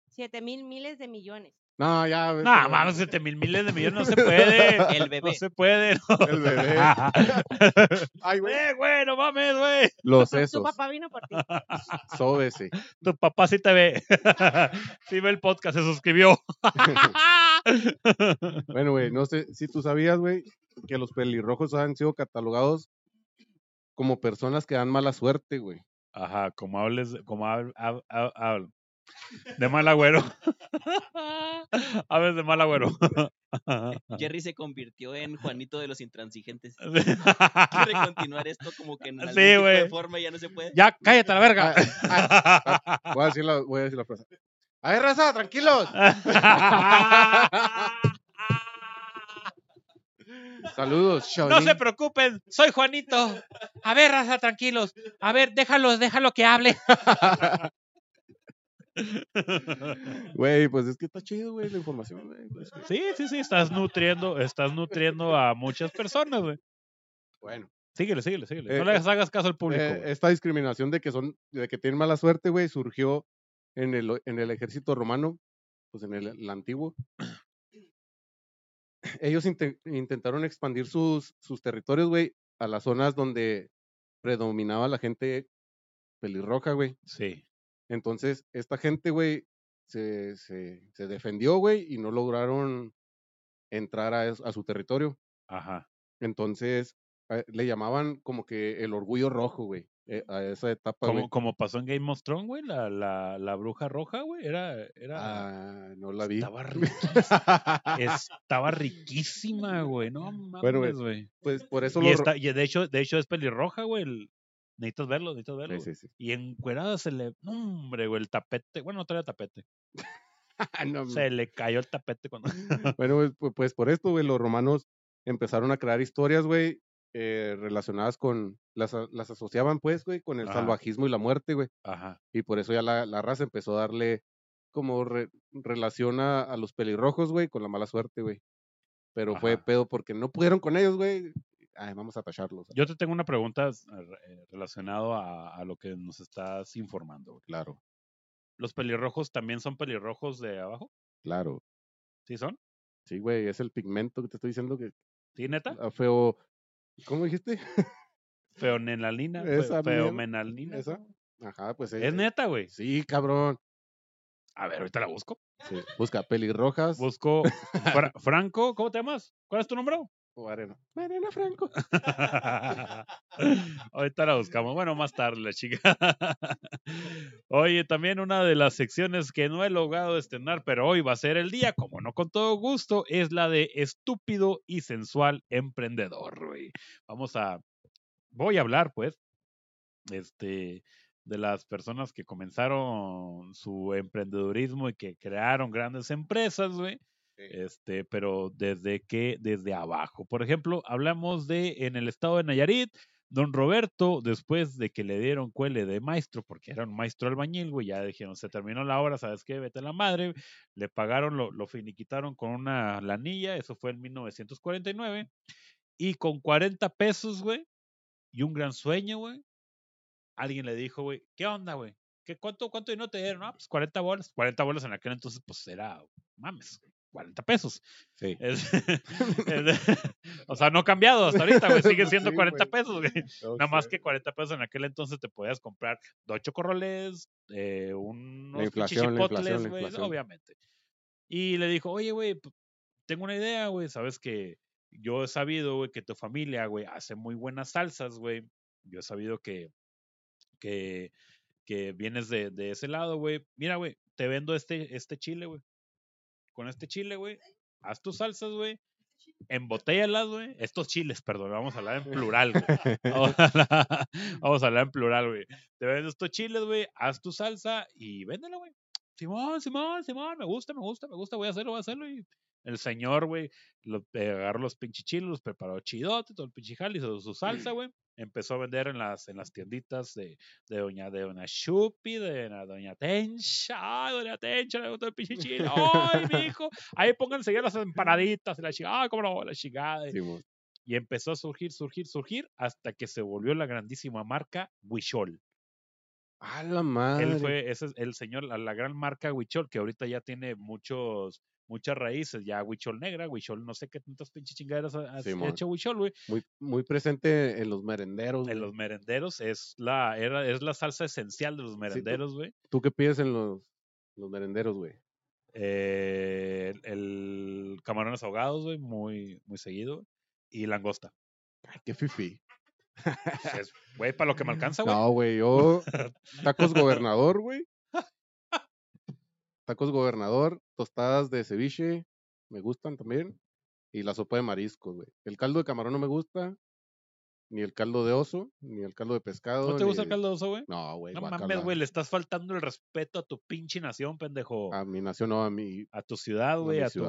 Siete mil miles de millones. No, ya. No, vete, mames, güey. 7 mil miles de millones no se puede. El bebé. No se puede. no. El bebé. Ay, güey. Eh, güey, no mames, güey. Los Tu sesos. papá vino por ti. Sóbese. Tu papá sí te ve. sí ve el podcast, se suscribió. Bueno, güey, no sé si tú sabías, güey, que los pelirrojos han sido catalogados como personas que dan mala suerte, güey. Ajá, como hables, como hab- hab- de mal agüero. Hables de mal agüero. Jerry se convirtió en Juanito de los intransigentes. Quiere continuar esto como que en algún Sí, tipo de forma ya no se puede. ya, cállate a la verga. Voy a decir la, voy a decir la frase. A ver, raza, tranquilos. Saludos, No Shaolin. se preocupen, soy Juanito. A ver, raza, tranquilos. A ver, déjalo, déjalo que hable. Güey, pues es que está chido, güey, la información, güey. pues. Sí, sí, sí, estás nutriendo, estás nutriendo a muchas personas, güey. Bueno, Síguele, síguele, síguele. Eh, no le hagas caso al público. eh, esta discriminación de que son, de que tienen mala suerte, güey, surgió en el, en el ejército romano, pues en el, el antiguo. Ellos inte- intentaron expandir sus, sus territorios, güey, a las zonas donde predominaba la gente pelirroja, güey. Sí. Entonces, esta gente, güey, se, se, se defendió, güey, y no lograron entrar a, su territorio. Ajá. Entonces, eh, le llamaban como que el orgullo rojo, güey, eh, a esa etapa. Como, como pasó en Game of Thrones, güey, la, la, la bruja roja, güey, era, era, Ah, no la vi. estaba, ri- estaba riquísima, güey, no mames, Bueno, güey, pues por eso Y, lo... está, y de hecho, de hecho es pelirroja, güey, Necesitas verlo, necesitas verlo. Sí, sí, sí. Y se le. No, hombre, güey, el tapete. Bueno, no traía tapete. No, Se le cayó el tapete cuando. Bueno, pues, pu- pues por esto, güey, los romanos empezaron a crear historias, güey, eh, relacionadas con, las, las asociaban, pues, güey, con el Ajá. salvajismo y la muerte, güey. Ajá. Y por eso ya la, la raza empezó a darle como re- relación a, los pelirrojos, güey, con la mala suerte, güey. Pero fue Ajá. pedo porque no pudieron con ellos, güey. Ay, vamos a tacharlos. Yo te tengo una pregunta eh, relacionado a, a lo que nos estás informando. Claro, ¿Los pelirrojos también son pelirrojos de abajo? claro. ¿Sí son? Sí, güey, es el pigmento que te estoy diciendo que ¿Sí, neta? ah, feo. ¿Cómo dijiste? Feonenalina. fe- Esa Feomenalina. esa. Ajá, pues Es neta, güey. Sí, cabrón. A ver, ahorita la busco. Sí. Busca pelirrojas Busco Fra- Franco, ¿cómo te llamas? ¿Cuál es tu nombre? O arena. Franco. Ahorita la buscamos. Bueno, más tarde, la chica. Oye, también una de las secciones que no he logrado estrenar, pero hoy va a ser el día, como no con todo gusto, es la de estúpido y sensual emprendedor, güey. Vamos a. Voy a hablar, pues, este, de las personas que comenzaron su emprendedurismo y que crearon grandes empresas, güey. Este, pero desde que, desde abajo. Por ejemplo, hablamos de en el estado de Nayarit, don Roberto, después de que le dieron cuele de maestro, porque era un maestro albañil, güey, ya dijeron, se terminó la obra, ¿sabes qué? Vete a la madre. Le pagaron, lo, lo finiquitaron con una lanilla, eso fue en 1949. Y con 40 pesos, güey, y un gran sueño, güey, alguien le dijo, güey, ¿qué onda, güey? ¿Qué, cuánto, ¿Cuánto dinero te dieron? Ah, pues 40 bolas. 40 bolas en aquel entonces, pues era, mames, 40 pesos. Sí. Es- es- o sea, no ha cambiado hasta ahorita, güey. Sigue siendo Sí, 40 güey. pesos, güey. Nada más que 40 pesos en aquel entonces te podías comprar dos chocorroles, eh, unos chichipotles, güey, obviamente. Y le dijo, oye, güey, tengo una idea, güey. Sabes que yo he sabido, güey, que tu familia, güey, hace muy buenas salsas, güey. Yo he sabido que, que, que vienes de, de ese lado, güey. Mira, güey, te vendo este, este chile, güey. Con este chile, güey, haz tus salsas, güey. Embotéllalas, güey. Estos chiles, perdón, vamos a hablar en plural, güey. Vamos a hablar, vamos a hablar en plural, güey. Te vendo estos chiles, güey. Haz tu salsa y véndela, güey. Simón, Simón, Simón, me gusta, me gusta, me gusta, voy a hacerlo, voy a hacerlo. Y el señor, güey, lo- eh, agarró los pinches chiles, los preparó chidote, todo el pinche jale, hizo su salsa, güey. Empezó a vender en las, en las tienditas de, de doña, de doña Chupi, de doña Tencha. Ay, doña Tencha, le gustó el pinche chile. Ay, mi hijo. Ahí pónganse ya las empanaditas y la chingada. Ay, cómo no, la chingada. Y empezó a surgir, surgir, surgir, hasta que se volvió la grandísima marca Huichol. A la madre. Él fue, ese es el señor, la, la gran marca Huichol, que ahorita ya tiene muchos, muchas raíces, ya Huichol negra, Huichol, no sé qué tantas pinches chingaderas ha, ha Simón. hecho Huichol, güey. muy, muy presente en los merenderos. En los merenderos es la, era, es la salsa esencial de los merenderos, güey. ¿Tú qué pides en los, los merenderos, güey? Eh, el, el camarones ahogados, güey, muy, muy seguido. Y langosta. Ay, qué fifi. Pues Güey, para lo que me alcanza, güey. No, güey, yo. Tacos gobernador, güey. Tacos gobernador, tostadas de ceviche, me gustan también. Y la sopa de mariscos, güey. El caldo de camarón no me gusta. Ni el caldo de oso, ni el caldo de pescado. ¿No te gusta ni el caldo de oso, güey? No, güey. No mames, güey, le estás faltando el respeto a tu pinche nación, pendejo. A mi nación, no, a mi, A tu ciudad, no, a güey, a tu...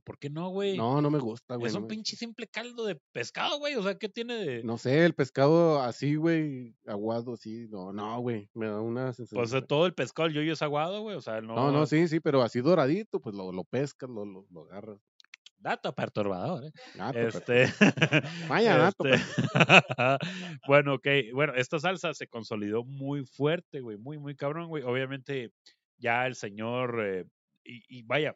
¿Por qué no, güey? No, no me gusta, güey. es no un me- pinche simple caldo de pescado, güey. O sea, ¿qué tiene de...? No sé, el pescado así, güey, aguado, así. No, no, güey. Me da una sensación. Pues de todo el pescado, el yoyo es aguado, güey. O sea, no... no, no, sí, sí, pero así doradito, pues lo, lo pescas, lo, lo, lo agarras. Dato perturbador, ¿eh? Pues, Este... Vaya dato, este, bueno, ok. Bueno, esta salsa se consolidó muy fuerte, güey. Muy, muy cabrón, güey. Obviamente, ya el señor... eh, y, y vaya,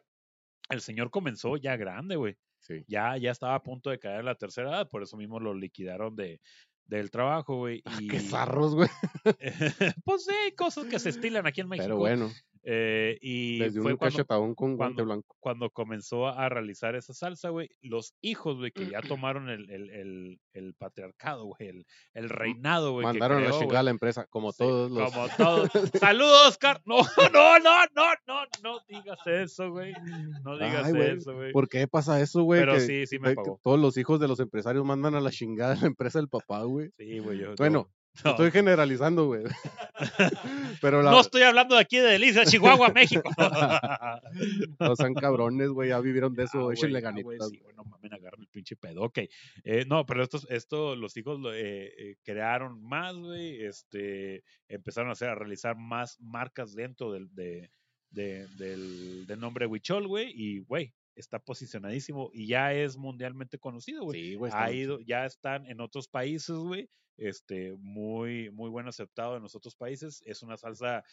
el señor comenzó ya grande, güey. Sí. Ya, ya estaba a punto de caer en la tercera edad, por eso mismo lo liquidaron de, del trabajo, güey. Y, Qué zarros, güey. pues sí, cosas que se estilan aquí en México. Pero bueno, Eh, y desde fue un cuando, con guante cuando- blanco. cuando comenzó a realizar esa salsa, güey, los hijos, güey, que ya tomaron el, el, el, el patriarcado, güey, el, el reinado, güey. que Mandaron a la creó, chingada a güey. la empresa, como Sí, todos los. Como todos. ¡Saludos, Oscar! No, no, no, no, no, no digas eso, güey. No digas Ay, eso, güey. ¿Por qué pasa eso, güey? Pero que, sí, sí me que pagó. todos los hijos de los empresarios mandan a la chingada a la empresa del papá, güey. Sí, güey. Bueno, No, Estoy generalizando, güey. Pero la, no estoy hablando de aquí de Delicia, Chihuahua, México. no sean cabrones, güey. Ya vivieron de eso. Ah, güey, échenle ah, ganitas. sí, no mames, agarra el pinche pedo. Ok. Eh, no, pero estos, esto, los hijos eh, eh, crearon más, güey. Este, empezaron a hacer, a realizar más marcas dentro del, de, de- del, del nombre Huichol, güey. Y, güey, está posicionadísimo y ya es mundialmente conocido, güey. Sí, güey. ha ido, ya están en otros países, güey. Este, muy, muy bueno aceptado en los otros países. Es una salsa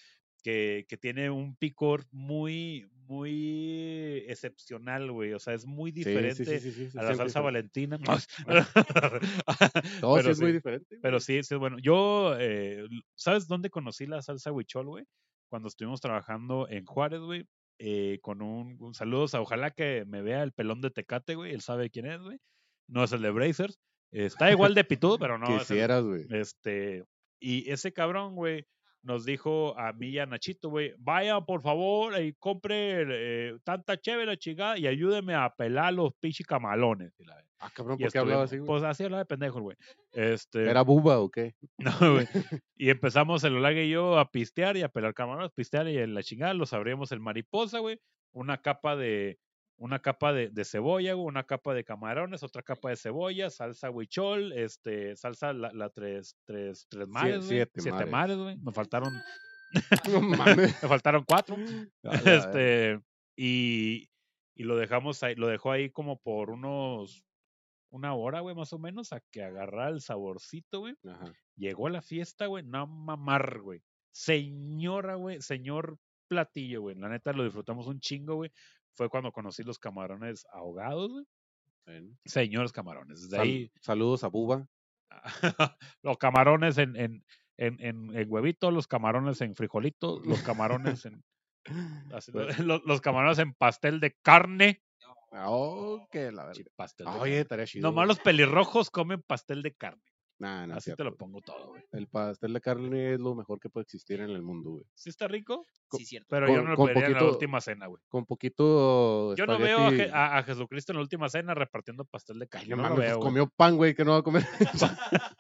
que, que tiene un picor muy, muy excepcional, güey. O sea, es muy diferente sí, sí, sí, se a la salsa diferente. valentina. No, sí pero es muy diferente. pero sí, sí, es bueno. Yo, eh, ¿sabes dónde conocí la salsa huichol, güey? Cuando estuvimos trabajando en Juárez, güey. eh, con un, un saludos a ojalá que me vea el pelón de Tecate, güey. Él sabe quién es, güey. No es el de Brazers. Está igual de pitudo, pero no. Quisieras, güey. este, y ese cabrón, güey, nos dijo a mí y a Nachito, güey, vaya por favor y compre eh, tanta chévere chingada y ayúdeme a pelar los pinches camalones. Y, la- Ah, cabrón, ¿por qué hablaba así, güey? Pues así hablaba de pendejo, güey. Este, ¿Era buba o qué? no, güey. Y empezamos el Olague y yo a pistear y a pelar camarones, pistear y en la chingada los abríamos el mariposa, güey. Una capa de una capa de, de cebolla, una capa de camarones, otra capa de cebolla, salsa huichol, este, salsa la, la tres, tres, tres mares, güey, siete siete mares. güey. Me faltaron, No me faltaron cuatro. A este, y, y lo dejamos ahí, lo dejó ahí como por unos una hora, güey, más o menos, a que agarrara el saborcito, güey. Ajá. Llegó la fiesta, güey, no mamar, güey. Señora, güey, señor platillo, güey. La neta lo disfrutamos un chingo, güey. Fue cuando conocí los camarones ahogados, güey. Bueno. Señores camarones. Desde Sal- ahí, Saludos a Buba. los camarones en, en, en, en, en huevito, los camarones en frijolito, los camarones en. así, Pues- los, los camarones en pastel de carne. Ah, Oh, que la verdad. pastel de Oye, carne. chido. Nomás los pelirrojos comen pastel de carne. Nah, no es Así te lo pongo todo, güey. El pastel de carne es lo mejor que puede existir en el mundo, güey. Sí está rico, Sí, cierto. pero yo no lo con pediría en la última cena, güey. Con poquito. Yo no veo a, Je- espagueti- a- a Jesucristo en la última cena repartiendo pastel de Ay, carne. no No, lo mames, pues veo, comió pan, güey, que no va a comer.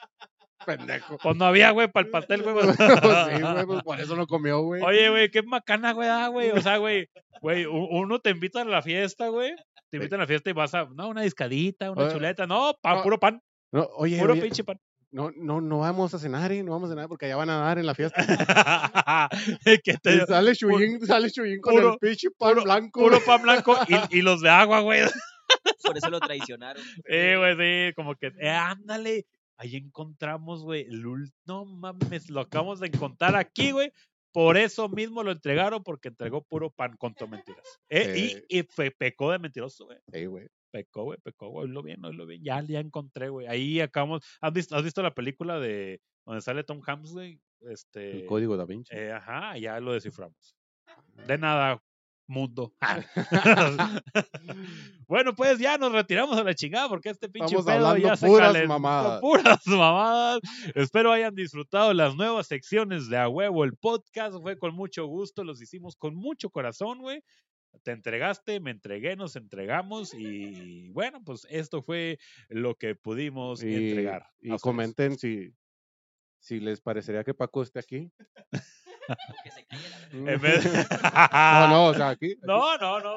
Pendejo. Pues no había, güey, para el pastel, güey. Pues sí, güey, pues por eso no comió, güey. Oye, güey, qué macana, güey, ah, güey. O sea, güey, güey, uno te invita a la fiesta, güey. Te invitan a la fiesta y vas a, no, una discadita, una Oye, chuleta. No, pan, no, puro pan, No, oye, puro oye, pinche pan. No, no, no vamos a cenar, ¿eh? No vamos a cenar porque allá van a dar en la fiesta. que Y te, sale Chuyín, sale Chuyín con puro- el pinche pan puro- blanco. puro pan blanco y, y los de agua, güey. Por eso lo traicionaron. Sí, güey, sí, como que, eh, ándale. Ahí encontramos, güey, el no mames, lo acabamos de encontrar aquí, güey. Por eso mismo lo entregaron, porque entregó puro pan con todo mentiras. Eh. Y, y fe- pecó de mentiroso, güey. Sí, güey. Pecó, güey, pecó, güey. Lo bien, lo bien. Ya, ya encontré, güey. Ahí acabamos. ¿Has visto, ¿Has visto la película de donde sale Tom Hanks, güey? Este. El código da Vinci. eh, ajá, ya lo desciframos. De nada, mundo. bueno, pues ya nos retiramos a la chingada porque este pinche Estamos pedo hablando ya se puras calentó, mamadas. Puras mamadas. Espero hayan disfrutado las nuevas secciones de A Huevo, el podcast. Fue con mucho gusto, los hicimos con mucho corazón, güey. Te entregaste, me entregué, nos entregamos y bueno, pues esto fue lo que pudimos Y, entregar. y comenten si, si les parecería que Paco esté aquí. Que se calle la verga. En vez- no, no, o sea, aquí, aquí No, no, no,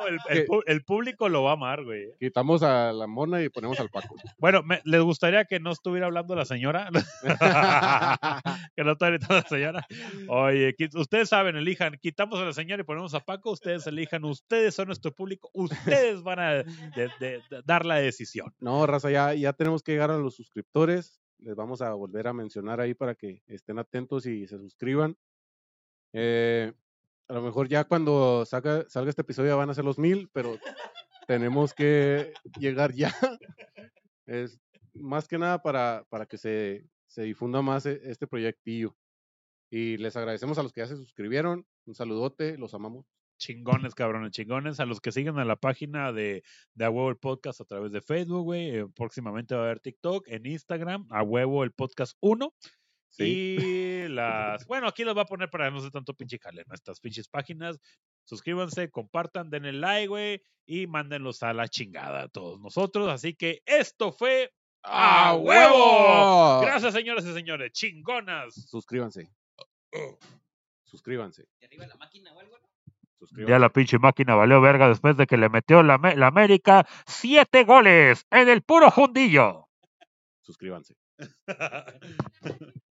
el, público lo va a amar, güey. quitamos a la mona y ponemos al Paco. Bueno, me- ¿les gustaría que no estuviera hablando la señora? que no estuviera gritando la señora. Oye, ustedes saben, elijan, quitamos a la señora y ponemos a Paco, ustedes elijan, ustedes son nuestro público, ustedes van a de- de- de- dar la decisión. No, raza, ya, ya tenemos que llegar a los suscriptores. Les vamos a volver a mencionar ahí para que estén atentos y se suscriban. Eh, a lo mejor ya cuando salga, salga este episodio van a ser los mil, pero tenemos que llegar ya. Más que nada para, que se, se difunda más e- este proyectillo. Y les agradecemos a los que ya se suscribieron. Un saludote, los amamos. Chingones, cabrones, chingones. A los que siguen a la página de, de A Huevo el Podcast a través de Facebook, güey. eh, próximamente va a haber TikTok, en Instagram, A Huevo el Podcast 1. Sí. Y las. Bueno, aquí los va a poner para no ser tanto pinche jale, nuestras pinches páginas. Suscríbanse, compartan, denle like, güey. Y mándenlos a la chingada a todos nosotros. Así que esto fue ¡A huevo! Gracias, señoras y señores. Chingonas. Suscríbanse. Suscríbanse. ¿De arriba la máquina o algo? no? suscríbanse. Ya la pinche máquina valió verga después de que le metió la, la América siete goles en el puro fundillo. Suscríbanse.